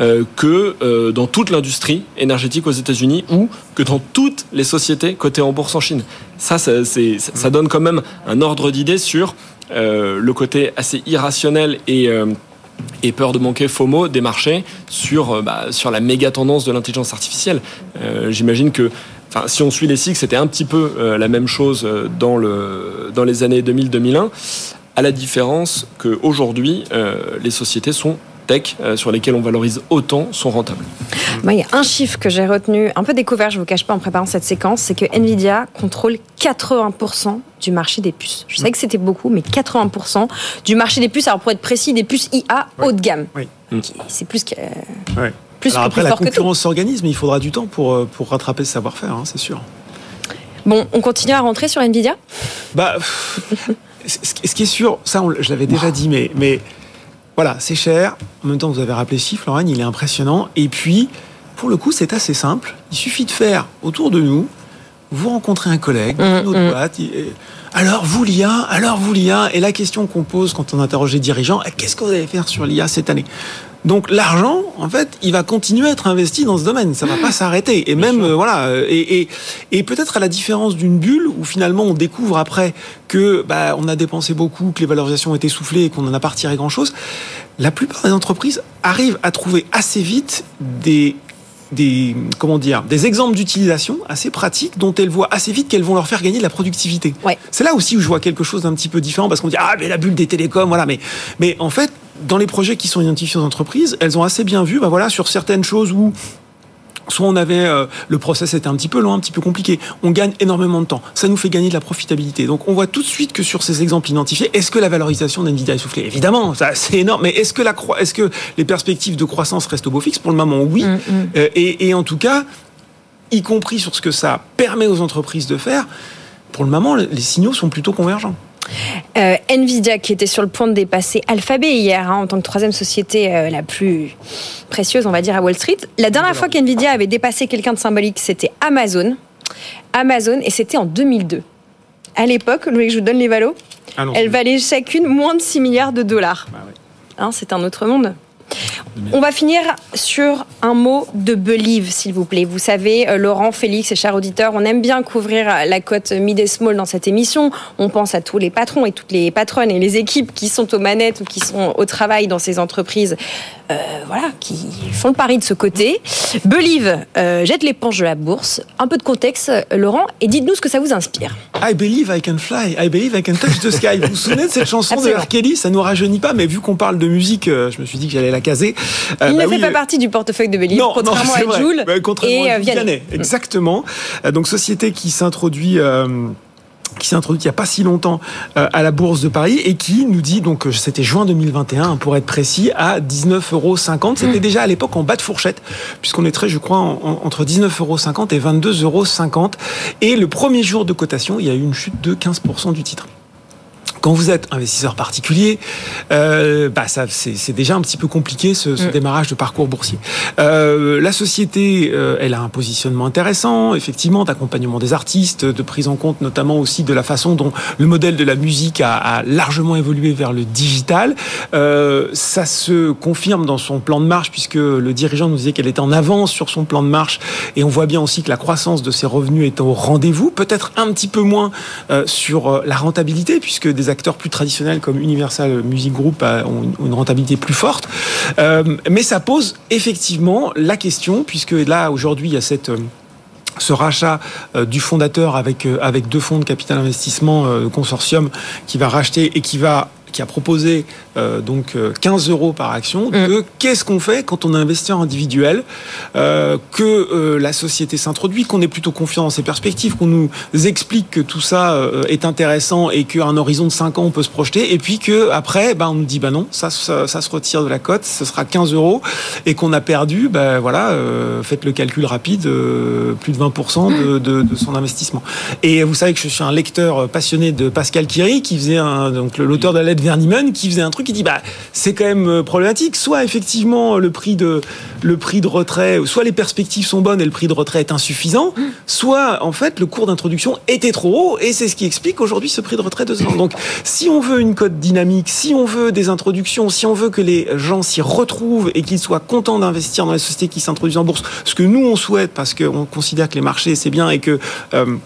[SPEAKER 6] euh, que euh, dans toute l'industrie énergétique aux États-Unis ou que dans toutes les sociétés cotées en bourse en Chine. Ça, ça, ça donne quand même un ordre d'idée sur le côté assez irrationnel et et peur de manquer FOMO des marchés sur, euh, bah, sur la méga tendance de l'intelligence artificielle. Euh, j'imagine que si on suit les cycles, c'était un petit peu euh, la même chose dans, le, dans les années 2000-2001, à la différence qu'aujourd'hui, les sociétés sont euh, sur lesquels on valorise autant sont rentables.
[SPEAKER 2] il y a un chiffre que j'ai retenu, un peu découvert, je ne vous cache pas en préparant cette séquence, c'est que Nvidia contrôle 80% du marché des puces. Je savais que c'était beaucoup, mais 80% du marché des puces, alors pour être précis, des puces IA haut de gamme. C'est plus que...
[SPEAKER 9] Plus alors après, la concurrence s'organise, mais il faudra du temps pour, euh, pour rattraper ce savoir-faire, hein, c'est sûr.
[SPEAKER 2] Bon, on continue à rentrer sur Nvidia?
[SPEAKER 9] Bah, *laughs* ce qui est sûr, ça, je l'avais déjà dit, mais, mais voilà, c'est cher. En même temps, vous avez rappelé chiffre, Lorraine, il est impressionnant. Et puis, pour le coup, c'est assez simple. Il suffit de faire autour de nous, vous rencontrez un collègue, mmh, une autre mmh. boîte. Alors, vous l'IA, alors vous l'IA. Et la question qu'on pose quand on interroge les dirigeants, qu'est-ce que vous allez faire sur l'IA cette année? Donc l'argent, en fait, il va continuer à être investi dans ce domaine. Ça va pas s'arrêter. Et même, euh, voilà, euh, et, et, et peut-être à la différence d'une bulle où finalement on découvre après que bah, on a dépensé beaucoup, que les valorisations ont été soufflées et qu'on n'en a pas retiré grand-chose. La plupart des entreprises arrivent à trouver assez vite des des comment dire des exemples d'utilisation assez pratiques dont elles voient assez vite qu'elles vont leur faire gagner de la productivité.
[SPEAKER 2] Ouais.
[SPEAKER 9] C'est là aussi où je vois quelque chose d'un petit peu différent parce qu'on dit ah mais la bulle des télécoms voilà mais mais en fait dans les projets qui sont identifiés aux entreprises, elles ont assez bien vu, bah voilà, sur certaines choses où soit on avait euh, le process était un petit peu long, un petit peu compliqué. On gagne énormément de temps. Ça nous fait gagner de la profitabilité. Donc on voit tout de suite que sur ces exemples identifiés, est-ce que la valorisation d'Nvidia est soufflée? Évidemment, ça c'est énorme. Mais est-ce que la est-ce que les perspectives de croissance restent au beau fixe? Pour le moment, oui. Mm, mm. Euh, et, et en tout cas, y compris sur ce que ça permet aux entreprises de faire, pour le moment, les signaux sont plutôt convergents.
[SPEAKER 2] Euh, Nvidia qui était sur le point de dépasser Alphabet hier hein, en tant que troisième société euh, la plus précieuse, on va dire, à Wall Street. La dernière fois qu'Nvidia avait dépassé quelqu'un de symbolique, c'était Amazon. Amazon, et c'était en 2002. À l'époque, vous voulez que je vous donne les valos? Elles valaient chacune moins de 6 milliards de dollars. Bah hein, c'est un autre monde. On va finir sur un mot de believe, s'il vous plaît. Vous savez, euh, Laurent, Félix et chers auditeurs, on aime bien couvrir la cote mid et small dans cette émission. On pense à tous les patrons et toutes les patronnes et les équipes qui sont aux manettes ou qui sont au travail dans ces entreprises euh, voilà, qui font le pari de ce côté. Believe euh, jette l'éponge de la bourse. Un peu de contexte, Laurent, et dites-nous ce que ça vous inspire.
[SPEAKER 9] I believe I can fly. I believe I can touch the sky. Vous vous souvenez de cette chanson de R. Kelly Ça nous rajeunit pas, mais vu qu'on parle de musique, je me suis dit que j'allais la caser.
[SPEAKER 2] Il ne bah fait pas partie du portefeuille de Believe, contrairement à Joule
[SPEAKER 9] et à Vianney. Exactement. Donc société qui s'introduit qui s'est introduit il n'y a pas si longtemps euh, à la Bourse de Paris et qui nous dit, donc c'était juin 2021 pour être précis, à 19,50 euros. C'était mmh. déjà à l'époque en bas de fourchette, puisqu'on est très, je crois, entre 19,50 euros et 22,50 euros. Et le premier jour de cotation, il y a eu une chute de 15% du titre. Quand vous êtes investisseur particulier, euh, bah ça c'est déjà un petit peu compliqué ce, ce mm. démarrage de parcours boursier. Euh, la société, euh, elle a un positionnement intéressant, effectivement, d'accompagnement des artistes, de prise en compte notamment aussi de la façon dont le modèle de la musique a, a largement évolué vers le digital. Euh, ça se confirme dans son plan de marche puisque le dirigeant nous disait qu'elle était en avance sur son plan de marche et on voit bien aussi que la croissance de ses revenus est au rendez-vous, peut-être un petit peu moins euh, sur la rentabilité puisque des acteurs plus traditionnels comme Universal Music Group ont une rentabilité plus forte. Euh, mais ça pose effectivement la question, puisque là, aujourd'hui, il y a cette euh, ce rachat euh, du fondateur avec avec deux fonds de capital investissement consortium qui va racheter et qui va qui a proposé euh, donc 15 euh, euros par action, mm. qu'est-ce qu'on fait quand on est investisseur individuel, euh, que euh, la société s'introduit, qu'on est plutôt confiant dans ses perspectives, qu'on nous explique que tout ça est intéressant et qu'à un horizon de 5 ans on peut se projeter, et puis que après ben, on nous dit bah non, ça, ça, ça, se retire de la cote, ce sera 15 euros, et qu'on a perdu, ben voilà, faites le calcul rapide, plus de 20% de, de, de, son investissement. Et vous savez que je suis un lecteur passionné de Pascal Kiri, qui faisait un, donc l'auteur de la lettre Verniman qui faisait un truc qui dit bah c'est quand même euh, problématique. Soit effectivement le prix de le prix de retrait, soit les perspectives sont bonnes et le prix de retrait est insuffisant, soit en fait le cours d'introduction était trop haut et c'est ce qui explique aujourd'hui ce prix de retrait de 2 Donc si on veut une cote dynamique, si on veut des introductions, si on veut que les gens s'y retrouvent et qu'ils soient contents d'investir dans les sociétés qui s'introduisent en bourse, ce que nous on souhaite parce qu'on considère que les marchés c'est bien et que euh,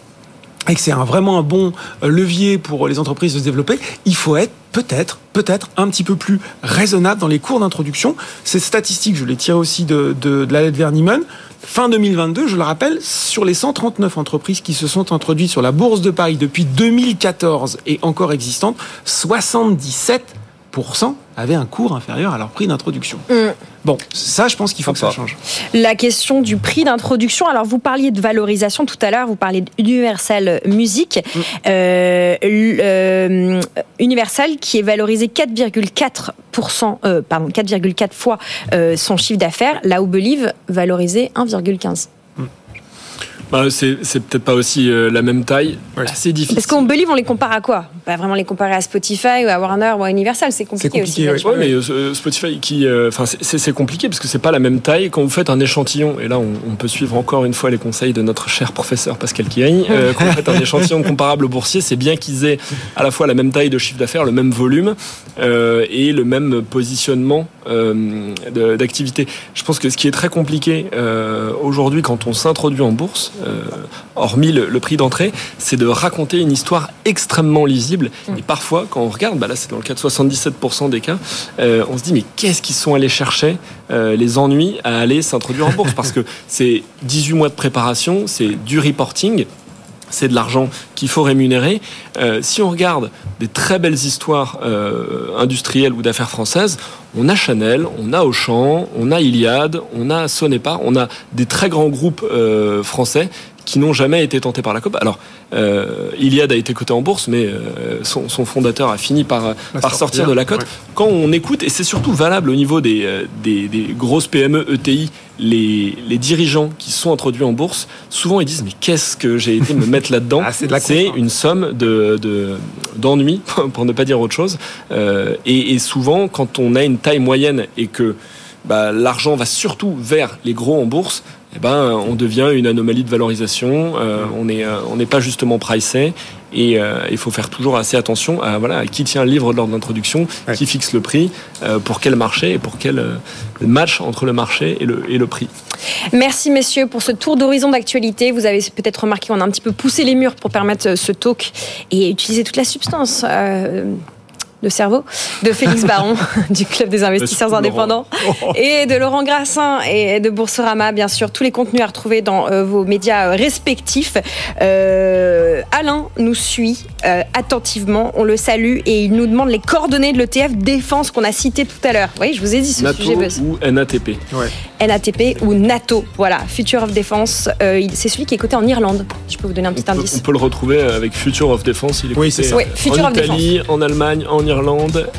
[SPEAKER 9] et que c'est un, vraiment un bon euh, levier pour les entreprises de se développer, il faut être peut-être, peut-être un petit peu plus raisonnable dans les cours d'introduction. Ces statistiques, je les tire aussi de, de, de la lettre. Fin 2022, je le rappelle, sur les 139 entreprises qui se sont introduites sur la bourse de Paris depuis 2014 et encore existantes, 77 avaient un cours inférieur à leur prix d'introduction. Mm. Bon, ça, je pense qu'il faut que ça change.
[SPEAKER 2] La question du prix d'introduction. Alors, vous parliez de valorisation tout à l'heure. Vous parliez d'Universal Music. Mm. Euh, euh, Universal qui est valorisé 4,4 euh, pardon 4,4 fois euh, son chiffre d'affaires, là où Believe valorisé 1,15.
[SPEAKER 6] Bah, c'est peut-être pas aussi euh, la même taille. C'est difficile.
[SPEAKER 2] Parce qu'on Believe, on les compare à quoi? Pas vraiment les comparer à Spotify ou à Warner ou à Universal. C'est compliqué, aussi.
[SPEAKER 6] Oui, mais euh, Spotify, qui, euh, enfin, c'est compliqué parce que c'est pas la même taille. Quand vous faites un échantillon, et là, on, peut suivre encore une fois les conseils de notre cher professeur Pascal Kiri. quand vous faites un échantillon comparable au boursier, c'est bien qu'ils aient à la fois la même taille de chiffre d'affaires, le même volume et le même positionnement d'activité. Je pense que ce qui est très compliqué aujourd'hui quand on s'introduit en bourse, hormis le, prix d'entrée, c'est de raconter une histoire extrêmement lisible. Mm. Et parfois, quand on regarde, bah là c'est dans le cas de 77% des cas, euh, on se dit mais qu'est-ce qu'ils sont allés chercher euh, les ennuis à aller s'introduire en bourse? Parce que c'est 18 mois de préparation, c'est du reporting, c'est de l'argent qu'il faut rémunérer. Euh, si on regarde des très belles histoires euh, industrielles ou d'affaires françaises, on a Chanel, on a Auchan, on a Iliad, on a Sonepar, on a des très grands groupes euh, français qui n'ont jamais été tentés par la COP. Alors, euh, Iliad a été coté en bourse, mais euh, son, son, fondateur a fini par, par sortir, de la cote. Quand on écoute, et c'est surtout valable au niveau des, euh, des, des grosses PME, ETI, les, les, dirigeants qui sont introduits en bourse, souvent ils disent mais qu'est-ce que j'ai été me mettre là-dedans *laughs*
[SPEAKER 9] ah,
[SPEAKER 6] C'est une somme de, d'ennui, *laughs* pour ne pas dire autre chose. Euh, et, et, souvent, quand on a une taille moyenne et que bah, l'argent va surtout vers les gros en bourse, eh ben, on devient une anomalie de valorisation. Euh, on n'est euh, on n'est pas justement pricé. Et euh, il faut faire toujours assez attention à, voilà, à qui tient le livre lors de l'introduction, ouais. qui fixe le prix, euh, pour quel marché et pour quel euh, match entre le marché et le, et le prix.
[SPEAKER 2] Merci messieurs pour ce tour d'horizon d'actualité. Vous avez peut-être remarqué qu'on a un petit peu poussé les murs pour permettre ce talk et utiliser toute la substance le cerveau, de Félix *laughs* Baron du Club des investisseurs indépendants et de Laurent Grassin et de Boursorama, bien sûr. Tous les contenus à retrouver dans euh, vos médias respectifs. Euh, Alain nous suit euh, attentivement, on le salue et il nous demande les coordonnées de l'ETF Défense qu'on a cité tout à l'heure. Oui, je vous ai dit ce
[SPEAKER 6] NATO
[SPEAKER 2] sujet
[SPEAKER 6] buzz. ou NATP.
[SPEAKER 2] Ouais. NATP ou NATO. Voilà, Future of Defense. Euh, c'est celui qui est coté en Irlande. Je peux vous donner un petit
[SPEAKER 6] on
[SPEAKER 2] indice.
[SPEAKER 6] Peut, on peut le retrouver avec Future of Defense. Il est
[SPEAKER 9] oui, c'est
[SPEAKER 2] ça. Oui, Future
[SPEAKER 6] en
[SPEAKER 2] of
[SPEAKER 6] Italie,
[SPEAKER 2] Defense.
[SPEAKER 6] en Allemagne, en Irlande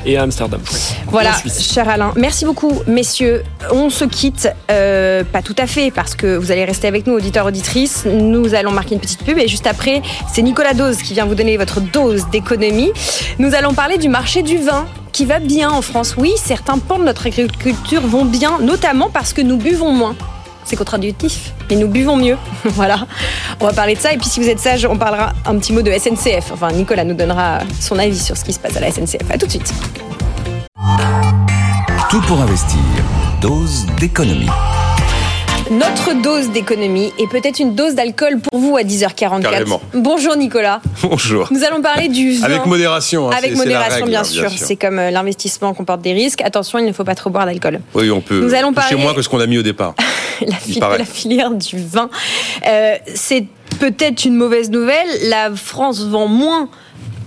[SPEAKER 6] et à Amsterdam.
[SPEAKER 2] Voilà, cher Alain. Merci beaucoup, messieurs. On se quitte, euh, pas tout à fait, parce que vous allez rester avec nous, auditeurs, auditrices. Nous allons marquer une petite pub et juste après, c'est Nicolas Dose qui vient vous donner votre dose d'économie. Nous allons parler du marché du vin qui va bien en France. Oui, certains pans de notre agriculture vont bien, notamment parce que nous buvons moins c'est contradictif, mais nous buvons mieux. *laughs* voilà. On va parler de ça. Et puis, si vous êtes sage, on parlera un petit mot de SNCF. Enfin, Nicolas nous donnera son avis sur ce qui se passe à la SNCF. À tout de suite.
[SPEAKER 1] Tout pour investir. Dose d'économie.
[SPEAKER 2] Notre dose d'économie et peut-être une dose d'alcool pour vous à 10h44.
[SPEAKER 10] Carrément.
[SPEAKER 2] Bonjour Nicolas.
[SPEAKER 10] Bonjour.
[SPEAKER 2] Nous allons parler du vin.
[SPEAKER 10] Avec modération. Hein,
[SPEAKER 2] Avec modération,
[SPEAKER 10] règle,
[SPEAKER 2] bien,
[SPEAKER 10] hein,
[SPEAKER 2] sûr.
[SPEAKER 10] bien sûr.
[SPEAKER 2] C'est comme euh, l'investissement comporte des risques. Attention, il ne faut pas trop boire d'alcool.
[SPEAKER 10] Oui, on peut.
[SPEAKER 2] Nous allons parler-
[SPEAKER 10] Chez moi que ce qu'on a mis au départ. *laughs*
[SPEAKER 2] fil- la filière du vin. Euh, c'est peut-être une mauvaise nouvelle. La France vend moins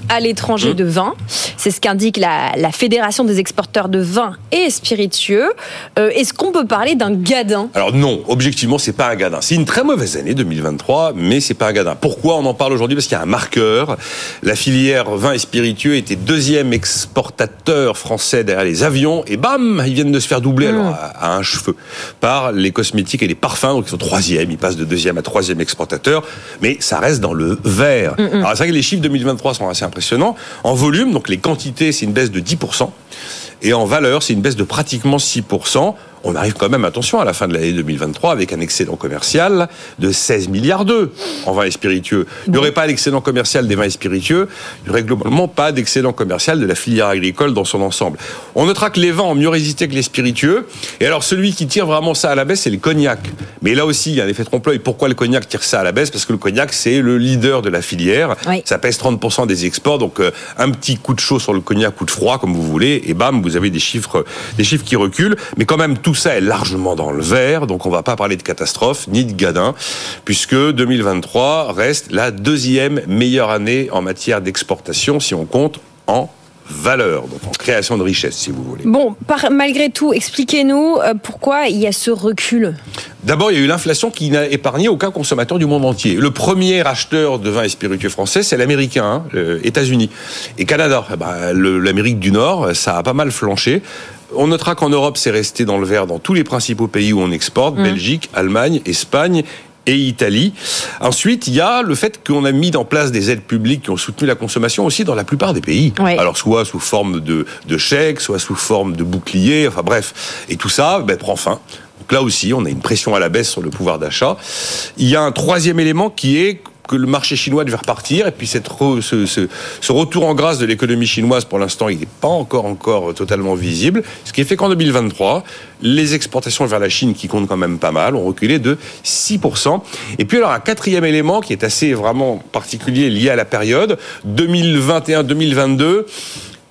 [SPEAKER 2] à l'étranger
[SPEAKER 10] Mmh.
[SPEAKER 2] de vin. C'est ce qu'indique la, la Fédération des exporteurs de vin et spiritueux. Euh, Est-ce qu'on peut parler d'un gadin?
[SPEAKER 10] Alors non, objectivement, c'est pas un gadin. C'est une très mauvaise année 2023, mais c'est pas un gadin. Pourquoi on en parle aujourd'hui? Parce qu'il y a un marqueur. La filière vin et spiritueux était deuxième exportateur français derrière les avions, et bam, ils viennent de se faire doubler alors, à, à un cheveu par les cosmétiques et les parfums. Donc ils sont troisième, ils passent de deuxième à troisième exportateur, mais ça reste dans le vert. Alors c'est vrai que les chiffres 2023 sont assez impressionnants. En volume, donc les quantités, c'est une baisse de 10%. Et en valeur, c'est une baisse de pratiquement 6%. On arrive quand même, attention, à la fin de l'année 2023 avec un excédent commercial de 16 milliards d'euros en vins et spiritueux. Il n'y aurait pas l'excédent commercial des vins et spiritueux, il n'y aurait globalement pas d'excédent commercial de la filière agricole dans son ensemble. On notera que les vins ont mieux résisté que les spiritueux. Et alors, celui qui tire vraiment ça à la baisse, c'est le cognac. Mais là aussi, il y a un effet trompe-l'œil. Pourquoi le cognac tire ça à la baisse? Parce que le cognac, c'est le leader de la filière.
[SPEAKER 2] Oui.
[SPEAKER 10] Ça pèse 30% des exports. Donc, euh, un petit coup de chaud sur le cognac, coup de froid, comme vous voulez, et bam, vous avez des chiffres, des chiffres qui reculent. Mais quand même, tout ça est largement dans le vert. Donc, on va pas parler de catastrophe ni de gadin, puisque 2023 reste la deuxième meilleure année en matière d'exportation si on compte en valeur, donc en création de richesse, si vous voulez.
[SPEAKER 2] Bon, par- malgré tout, expliquez-nous euh, pourquoi il y a ce recul.
[SPEAKER 10] D'abord, il y a eu l'inflation qui n'a épargné aucun consommateur du monde entier. Le premier acheteur de vins et spiritueux français, c'est l'américain, hein, États-Unis et Canada. Eh ben, L'Amérique du Nord, ça a pas mal flanché. On notera qu'en Europe, c'est resté dans le vert dans tous les principaux pays où on exporte Belgique, Allemagne, Espagne et Italie. Ensuite, il y a le fait qu'on a mis en place des aides publiques qui ont soutenu la consommation aussi dans la plupart des pays.
[SPEAKER 2] Ouais.
[SPEAKER 10] Alors soit sous forme de, de chèques, soit sous forme de boucliers, enfin bref. Et tout ça ben, prend fin. Donc là aussi, on a une pression à la baisse sur le pouvoir d'achat. Il y a un troisième élément qui est que le marché chinois devait repartir. Et puis cette ce retour en grâce de l'économie chinoise pour l'instant il n'est pas encore encore totalement visible. Ce qui fait qu'en 2023 les exportations vers la Chine qui comptent quand même pas mal ont reculé de 6% et puis alors un quatrième élément qui est assez vraiment particulier lié à la période 2021-2022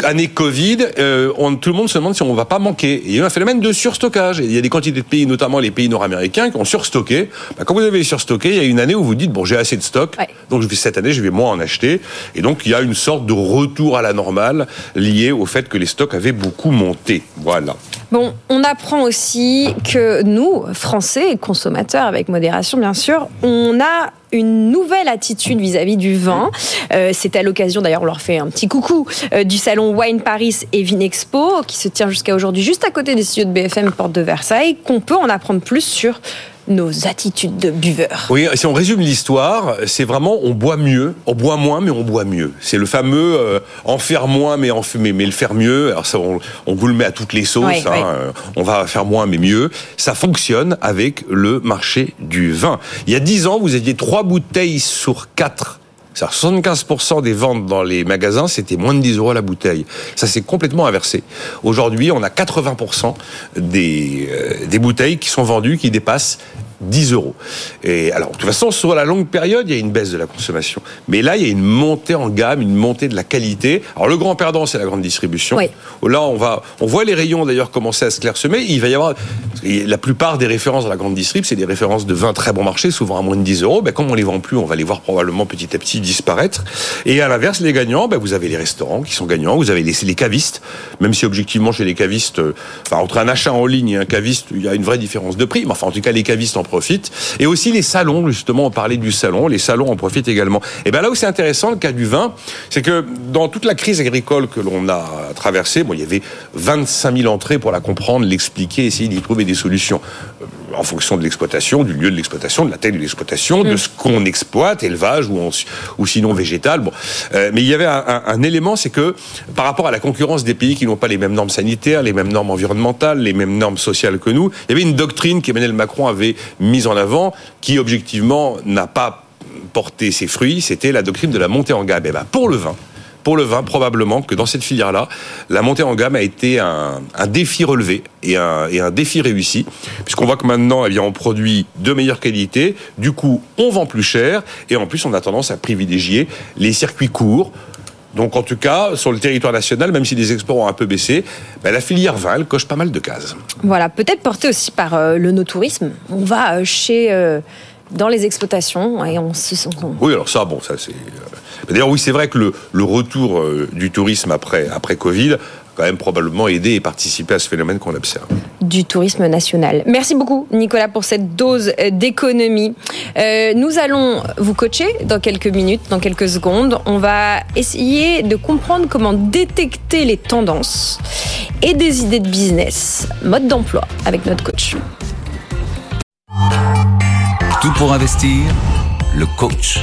[SPEAKER 10] année Covid, euh, on, tout le monde se demande si on va pas manquer. il y a eu un phénomène de surstockage. il y a des quantités de pays, notamment les pays nord-américains, qui ont surstocké. Bah, quand vous avez surstocké, il y a une année où vous dites bon, j'ai assez de stock, donc cette année je vais moins en acheter. Et donc il y a une sorte de retour à la normale lié au fait que les stocks avaient beaucoup monté. Voilà.
[SPEAKER 2] Bon, on apprend aussi que nous, Français, consommateurs avec modération bien sûr, on a une nouvelle attitude vis-à-vis du vin. Euh, c'est à l'occasion, d'ailleurs, on leur fait un petit coucou, euh, du salon Wine Paris et Vinexpo, qui se tient jusqu'à aujourd'hui juste à côté des studios de BFM Porte de Versailles, qu'on peut en apprendre plus sur nos attitudes de buveurs.
[SPEAKER 10] Oui, si on résume l'histoire, c'est vraiment on boit mieux, on boit moins mais on boit mieux. C'est le fameux euh, en faire moins mais en mais, mais le faire mieux. Alors ça, on, vous le met à toutes les sauces. hein, euh, On va faire moins mais mieux. Ça fonctionne avec le marché du vin. Il y a dix ans, vous aviez trois bouteilles sur quatre 75% des ventes dans les magasins, c'était moins de 10 euros la bouteille. Ça s'est complètement inversé. Aujourd'hui, on a 80% des, euh, des bouteilles qui sont vendues qui dépassent 10 euros. Et alors, de toute façon, sur la longue période, il y a une baisse de la consommation. Mais là, il y a une montée en gamme, une montée de la qualité. Alors, le grand perdant, c'est la grande distribution. Là, on va, on voit les rayons d'ailleurs commencer à se clairsemer. Il va y avoir, la plupart des références dans la grande distrib, c'est des références de vins très bon marché, souvent à moins de 10 euros. Ben, comme on les vend plus, on va les voir probablement petit à petit disparaître. Et à l'inverse, les gagnants, ben, vous avez les restaurants qui sont gagnants, vous avez les, les cavistes, même si objectivement, chez les cavistes, euh, enfin, entre un achat en ligne et un caviste, il y a une vraie différence de prix. Mais enfin, en tout cas, les cavistes en Et aussi les salons, justement, on parlait du salon, les salons en profitent également. Et bien là où c'est intéressant, le cas du vin, c'est que dans toute la crise agricole que l'on a traversée, bon, il y avait 25 000 entrées pour la comprendre, l'expliquer, essayer d'y trouver des solutions en fonction de l'exploitation, du lieu de l'exploitation, de la taille de l'exploitation, de mm. ce qu'on exploite, élevage ou, ou sinon végétal. Bon, euh, mais il y avait un, un élément, c'est que par rapport à la concurrence des pays qui n'ont pas les mêmes normes sanitaires, les mêmes normes environnementales, les mêmes normes sociales que nous, il y avait une doctrine qu'Emmanuel Macron avait mise en avant, qui objectivement n'a pas porté ses fruits, c'était la doctrine de la montée en gamme. Et ben pour le vin, pour le vin, probablement que dans cette filière-là, la montée en gamme a été un, défi relevé et un, défi réussi, puisqu'on voit que maintenant, eh bien, on produit de meilleure qualité, du coup, on vend plus cher, et en plus, on a tendance à privilégier les circuits courts, donc en tout cas, sur le territoire national, même si les exports ont un peu baissé, ben, la filière vin, elle coche pas mal de cases.
[SPEAKER 2] Voilà, peut-être porté aussi par euh, le no-tourisme. On va euh, chez... Euh, dans les exploitations et on se sent...
[SPEAKER 10] Oui, alors ça, bon, ça c'est... D'ailleurs, oui, c'est vrai que le, le retour du tourisme après, après Covid quand même probablement aider et participer à ce phénomène qu'on observe.
[SPEAKER 2] Du tourisme national. Merci beaucoup Nicolas pour cette dose d'économie. Euh, nous allons vous coacher dans quelques minutes, dans quelques secondes. On va essayer de comprendre comment détecter les tendances et des idées de business, mode d'emploi avec notre coach.
[SPEAKER 1] Pour investir, le coach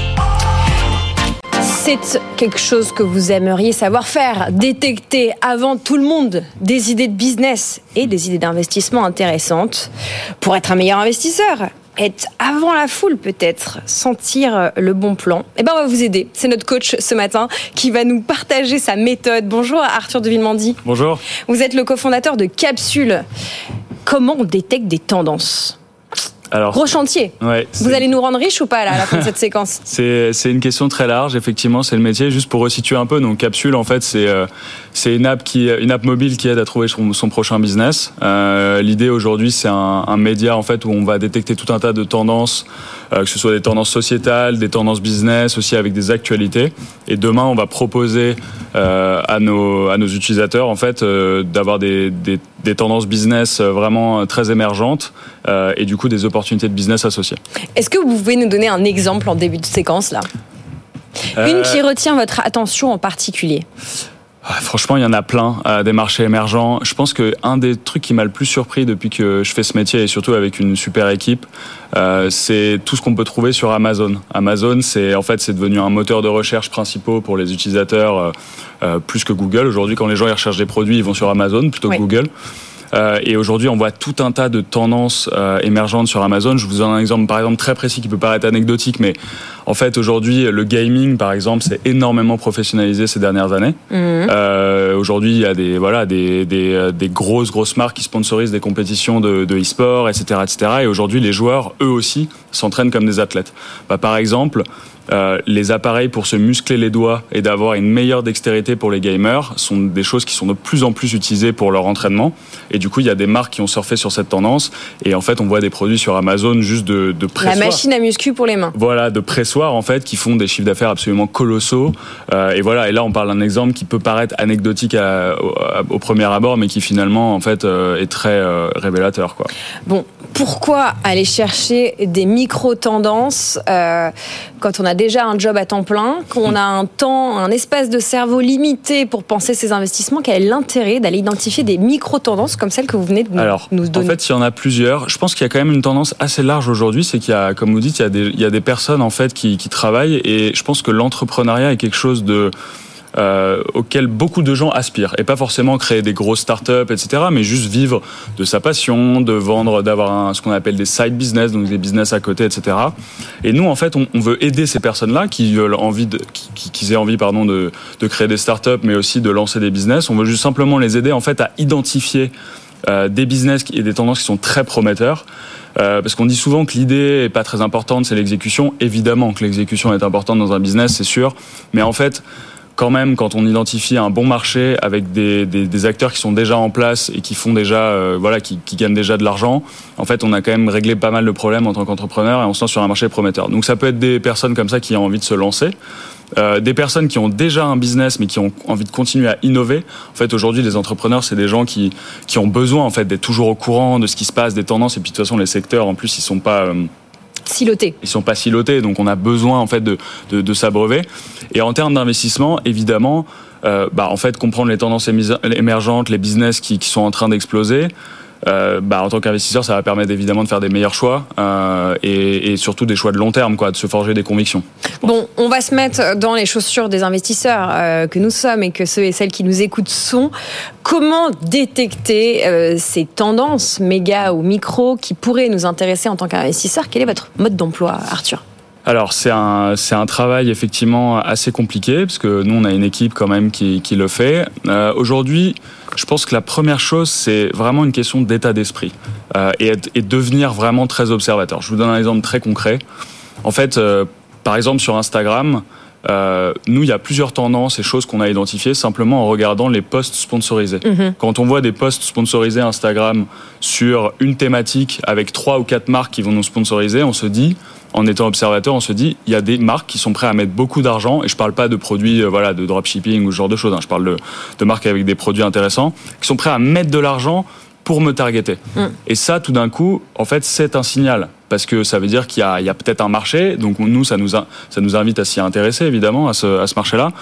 [SPEAKER 2] c'est quelque chose que vous aimeriez savoir faire, détecter avant tout le monde des idées de business et des idées d'investissement intéressantes pour être un meilleur investisseur être avant la foule peut-être, sentir le bon plan. Eh ben on va vous aider. C'est notre coach ce matin qui va nous partager sa méthode. Bonjour Arthur de Villemandi.
[SPEAKER 11] Bonjour.
[SPEAKER 2] Vous êtes le cofondateur de Capsule. Comment on détecte des tendances? Alors, Gros chantier. Vous allez nous rendre riches ou pas là, à la fin de cette *laughs* séquence?
[SPEAKER 11] C'est une question très large, effectivement, c'est le métier. Juste pour resituer un peu, donc Capsule, en fait, c'est euh, c'est une app qui une app mobile qui aide à trouver son, son prochain business. Euh, L'idée aujourd'hui, c'est un, un, média en fait où on va détecter tout un tas de tendances, euh, que ce soit des tendances sociétales, des tendances business, aussi avec des actualités. Et demain, on va proposer à nos à nos utilisateurs en fait d'avoir des, des, des tendances business vraiment très émergentes et du coup des opportunités de business associées.
[SPEAKER 2] Est-ce que vous pouvez nous donner un exemple en début de séquence là? Une qui retient votre attention en particulier
[SPEAKER 11] franchement, il y en a plein euh, des marchés émergents. Je pense que un des trucs qui m'a le plus surpris depuis que je fais ce métier et surtout avec une super équipe, euh, c'est tout ce qu'on peut trouver sur Amazon. Amazon, c'est en fait c'est devenu un moteur de recherche principal pour les utilisateurs euh, plus que Google. Aujourd'hui, quand les gens ils recherchent des produits, ils vont sur Amazon plutôt que Google. Euh, et aujourd'hui, on voit tout un tas de tendances euh, émergentes sur Amazon. Je vous donne un exemple, par exemple, très précis qui peut paraître anecdotique, mais en fait, aujourd'hui, le gaming, par exemple, c'est énormément professionnalisé ces dernières années. Mhm. Euh, aujourd'hui, il y a des voilà des, des, des, grosses grosses marques qui sponsorisent des compétitions de, de e-sport, etc., etc. Et aujourd'hui, les joueurs, eux aussi, s'entraînent comme des athlètes. Bah, par exemple, euh, les appareils pour se muscler les doigts et d'avoir une meilleure dextérité pour les gamers sont des choses qui sont de plus en plus utilisées pour leur entraînement. Et du coup, il y a des marques qui ont surfé sur cette tendance. Et en fait, on voit des produits sur Amazon juste de, de pressoir.
[SPEAKER 2] La machine à muscu pour les mains.
[SPEAKER 11] Voilà, de pressoir en fait, qui font des chiffres d'affaires absolument colossaux. Euh, et voilà, et là, on parle d'un exemple qui peut paraître anecdotique à, au, au, premier abord, mais qui finalement en fait euh, est très révélateur. Quoi.
[SPEAKER 2] Bon, pourquoi aller chercher des micro-tendances quand on a déjà un job à temps plein, qu'on a un temps, un espace de cerveau limité pour penser ses investissements Quel est l'intérêt d'aller identifier des micro-tendances comme celles que vous venez de nous,
[SPEAKER 11] Alors,
[SPEAKER 2] nous donner
[SPEAKER 11] En fait, il y en a plusieurs. Je pense qu'il y a quand même une tendance assez large aujourd'hui. C'est qu'il y a, comme vous dites, il y a des, il y a des personnes en fait qui, qui travaillent et je pense que l'entrepreneuriat est quelque chose de euh, auquel beaucoup de gens aspirent. Et pas forcément créer des grosses startups, etc., mais juste vivre de sa passion, de vendre, d'avoir ce qu'on appelle des side business, donc des business à côté, etc. Et nous, en fait, on, on veut aider ces personnes-là qui veulent envie qui, qui aient envie, pardon, de, de créer des startups, mais aussi de lancer des business. On veut juste simplement les aider, en fait, à identifier euh, des business et des tendances qui sont très prometteurs. Euh, parce qu'on dit souvent que l'idée est pas très importante, c'est l'exécution. Évidemment que l'exécution est importante dans un business, c'est sûr. Mais en fait, quand même, quand on identifie un bon marché avec des, des, acteurs qui sont déjà en place et qui font déjà, euh, voilà, qui, qui, gagnent déjà de l'argent, en fait, on a quand même réglé pas mal de problèmes en tant qu'entrepreneur et on se lance sur un marché prometteur. Donc, ça peut être des personnes comme ça qui ont envie de se lancer. Euh, des personnes qui ont déjà un business mais qui ont envie de continuer à innover. En fait, aujourd'hui, les entrepreneurs, c'est des gens qui, qui ont besoin en fait d'être toujours au courant de ce qui se passe, des tendances. Et puis de toute façon, les secteurs, en plus, ils sont pas euh,
[SPEAKER 2] silotés.
[SPEAKER 11] Ils sont pas silotés, donc on a besoin en fait de, de, s'abreuver. Et en termes d'investissement, évidemment, euh, bah, en fait, comprendre les tendances émergentes, les business qui sont en train d'exploser. Euh, bah, en tant qu'investisseur, ça va permettre évidemment de faire des meilleurs choix euh, et, et, surtout des choix de long terme, quoi, de se forger des convictions.
[SPEAKER 2] Bon, on va se mettre dans les chaussures des investisseurs euh, que nous sommes et que ceux et celles qui nous écoutent sont. Comment détecter ces tendances méga ou micro qui pourraient nous intéresser en tant qu'investisseur Quel est votre mode d'emploi, Arthur?
[SPEAKER 11] Alors c'est un c'est un travail effectivement assez compliqué parce que nous on a une équipe quand même qui, qui le fait. Euh, Aujourd'hui, je pense que la première chose c'est vraiment une question d'état d'esprit euh, et, et devenir vraiment très observateur. Je vous donne un exemple très concret. En fait, euh, par exemple sur Instagram, euh, nous, il y a plusieurs tendances et choses qu'on a identifiées simplement en regardant les posts sponsorisés. -hmm. Quand on voit des posts sponsorisés Instagram sur une thématique avec trois ou quatre marques qui vont nous sponsoriser, on se dit, en étant observateur, on se dit, il y a des marques qui sont prêtes à mettre beaucoup d'argent, et je parle pas de produits, euh, voilà, de dropshipping ou ce genre de choses, hein, je parle de, de marques avec des produits intéressants, qui sont prêts à mettre de l'argent pour me targeter. Mm. Et ça, tout d'un coup, en fait, c'est un signal parce que ça veut dire qu'il y a, a peut-être un marché. Donc nous, ça nous, a, ça nous invite à s'y intéresser évidemment à ce, à ce marché-là.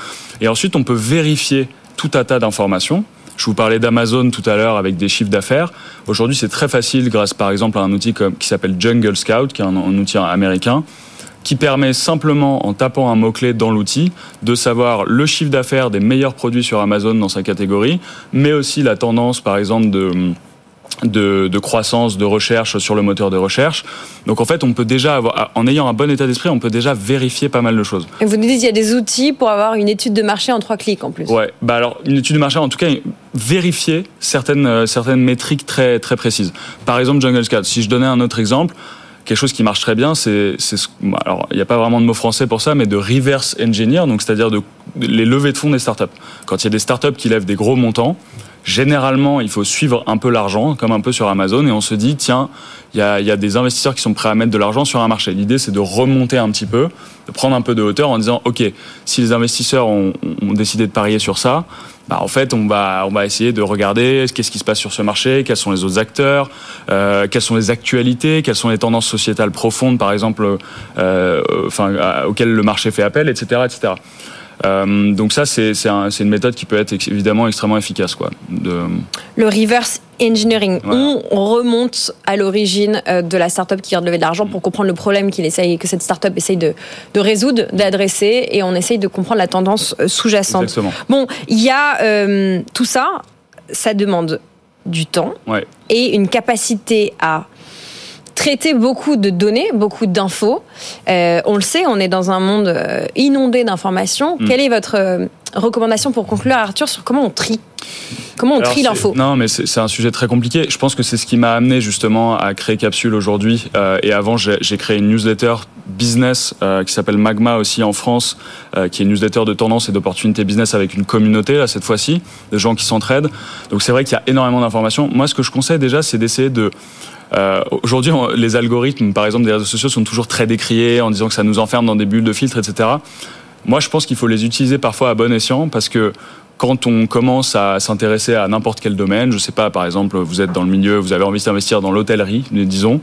[SPEAKER 11] Et ensuite, on peut vérifier tout un tas d'informations. Je vous parlais d'Amazon tout à l'heure avec des chiffres d'affaires. Aujourd'hui, c'est très facile grâce, par exemple, à un outil qui s'appelle Jungle Scout, qui est un outil américain qui permet simplement, en tapant un mot-clé dans l'outil, de savoir le chiffre d'affaires des meilleurs produits sur Amazon dans sa catégorie, mais aussi la tendance, par exemple, de de, de, croissance, de recherche sur le moteur de recherche. Donc en fait, on peut déjà avoir, en ayant un bon état d'esprit, on peut déjà vérifier pas mal de choses.
[SPEAKER 2] Et vous nous dites qu'il y a des outils pour avoir une étude de marché en trois clics en plus.
[SPEAKER 11] Ouais, bah alors une étude de marché, en tout cas, vérifier certaines euh, certaines métriques très très précises. Par exemple, Jungle Scout. Si je donnais un autre exemple. Quelque chose qui marche très bien, c'est, alors il n'y a pas vraiment de mot français pour ça, mais de reverse engineer, donc c'est-à-dire de, de les levées de fonds des startups. Quand il y a des startups qui lèvent des gros montants, généralement, il faut suivre un peu l'argent, comme un peu sur Amazon, et on se dit, tiens, il y a, y a, des investisseurs qui sont prêts à mettre de l'argent sur un marché. L'idée, c'est de remonter un petit peu, de prendre un peu de hauteur en disant, OK, si les investisseurs ont, ont décidé de parier sur ça, bah, en fait, on va, on va essayer de regarder qu'est-ce qui se passe sur ce marché, quels sont les autres acteurs, euh, quelles sont les actualités, quelles sont les tendances sociétales profondes, par exemple, euh, enfin, auxquelles le marché fait appel, etc., etc. Euh, donc ça, c'est un, une méthode qui peut être évidemment extrêmement efficace. Quoi, de...
[SPEAKER 2] Le reverse engineering, voilà. on remonte à l'origine euh, de la startup qui vient de lever de l'argent pour comprendre le problème qu'il essaye, que cette startup essaye de, de résoudre, d'adresser, et on essaye de comprendre la tendance euh, sous-jacente. Bon, il y a euh, tout ça, ça demande du temps
[SPEAKER 11] ouais.
[SPEAKER 2] et une capacité à traiter beaucoup de données, beaucoup d'infos. Euh, on le sait, on est dans un monde euh, inondé d'informations. Mm. Quelle est votre euh, recommandation pour conclure, Arthur, sur comment on trie? Comment on
[SPEAKER 11] Alors,
[SPEAKER 2] trie l'info?
[SPEAKER 11] Non, mais c'est un sujet très compliqué. Je pense que c'est ce qui m'a amené justement à créer Capsule aujourd'hui. Euh, et avant, j'ai créé une newsletter business qui s'appelle Magma aussi en France, qui est une newsletter de tendance et d'opportunités business avec une communauté là cette fois-ci, de gens qui s'entraident. Donc c'est vrai qu'il y a énormément d'informations. Moi, ce que je conseille déjà, c'est d'essayer de euh, Aujourd'hui, les algorithmes, par exemple, des réseaux sociaux sont toujours très décriés en disant que ça nous enferme dans des bulles de filtre, etc. Moi, je pense qu'il faut les utiliser parfois à bon escient parce que quand on commence à s'intéresser à n'importe quel domaine, je sais pas, par exemple, vous êtes dans le milieu, vous avez envie d'investir dans l'hôtellerie, disons,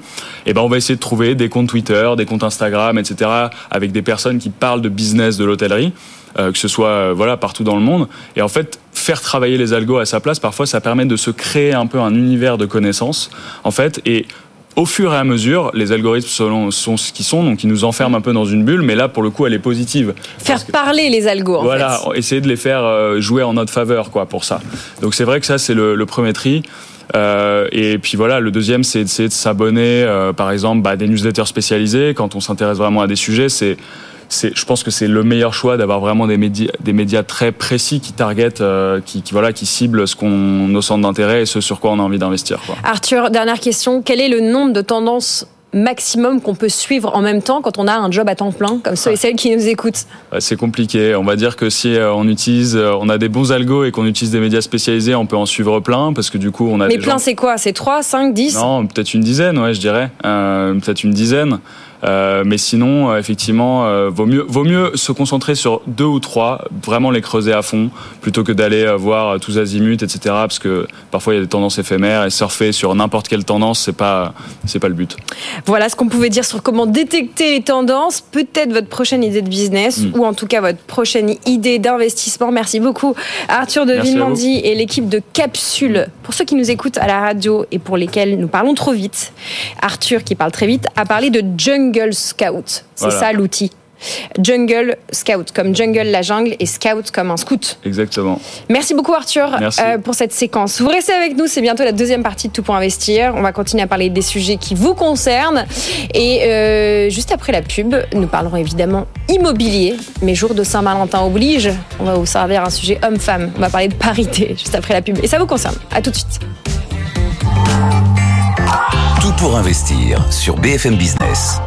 [SPEAKER 11] et eh ben on va essayer de trouver des comptes Twitter, des comptes Instagram, etc., avec des personnes qui parlent de business de l'hôtellerie, que ce soit euh, voilà partout dans le monde. Et en fait, faire travailler les algos à sa place, parfois, ça permet de se créer un peu un univers de connaissances, en fait, et au fur et à mesure, les algorithmes sont, ce qu'ils sont, donc ils nous enferment un peu dans une bulle, mais là, pour le coup, elle est positive.
[SPEAKER 2] Faire parler les algos, en
[SPEAKER 11] voilà, essayer de les faire euh, jouer en notre faveur, quoi, pour ça. Donc c'est vrai que ça, c'est le, premier tri. Euh, et puis voilà, le deuxième, c'est de s'abonner, euh, par exemple, bah, à des newsletters spécialisés. Quand on s'intéresse vraiment à des sujets, c'est je pense que c'est le meilleur choix d'avoir vraiment des médias, des médias très précis qui targetent, euh, qui, voilà, qui ciblent ce qu'on nos centres d'intérêt et ce sur quoi on a envie d'investir.
[SPEAKER 2] Arthur, dernière question. Quel est le nombre de tendances maximum qu'on peut suivre en même temps quand on a un job à temps plein, comme ceux et celles qui nous écoutent?
[SPEAKER 11] C'est compliqué. On va dire que si euh, on utilise, euh, on a des bons algos et qu'on utilise des médias spécialisés, on peut en suivre plein parce que du coup on a.
[SPEAKER 2] Mais plein, c'est quoi? C'est 3, 5, 10
[SPEAKER 11] Non, peut-être une dizaine, ouais, je dirais. peut-être une dizaine. Euh, mais sinon, euh, effectivement, euh, vaut mieux vaut mieux se concentrer sur deux ou trois, vraiment les creuser à fond, plutôt que d'aller voir tous azimuts, etc. Parce que parfois il y a des tendances éphémères et surfer sur n'importe quelle tendance, c'est pas c'est pas le but.
[SPEAKER 2] Voilà ce qu'on pouvait dire sur comment détecter les tendances. Peut-être votre prochaine idée de business mm. ou en tout cas votre prochaine idée d'investissement. Merci beaucoup Arthur de Villemandi et l'équipe de Capsule. Pour ceux qui nous écoutent à la radio et pour lesquels nous parlons trop vite, Arthur qui parle très vite a parlé de jungle Jungle Scout. C'est ça l'outil. Jungle Scout, comme jungle la jungle et scout comme un scout.
[SPEAKER 11] Exactement.
[SPEAKER 2] Merci beaucoup Arthur euh, pour cette séquence. Vous restez avec nous, c'est bientôt la deuxième partie de Tout pour investir. On va continuer à parler des sujets qui vous concernent. Et euh, juste après la pub, nous parlerons évidemment immobilier. Mais jour de Saint-Valentin oblige, on va vous servir un sujet homme-femme. On va parler de parité *laughs* juste après la pub. Et ça vous concerne. À tout de suite.
[SPEAKER 1] Pour investir sur BFM Business.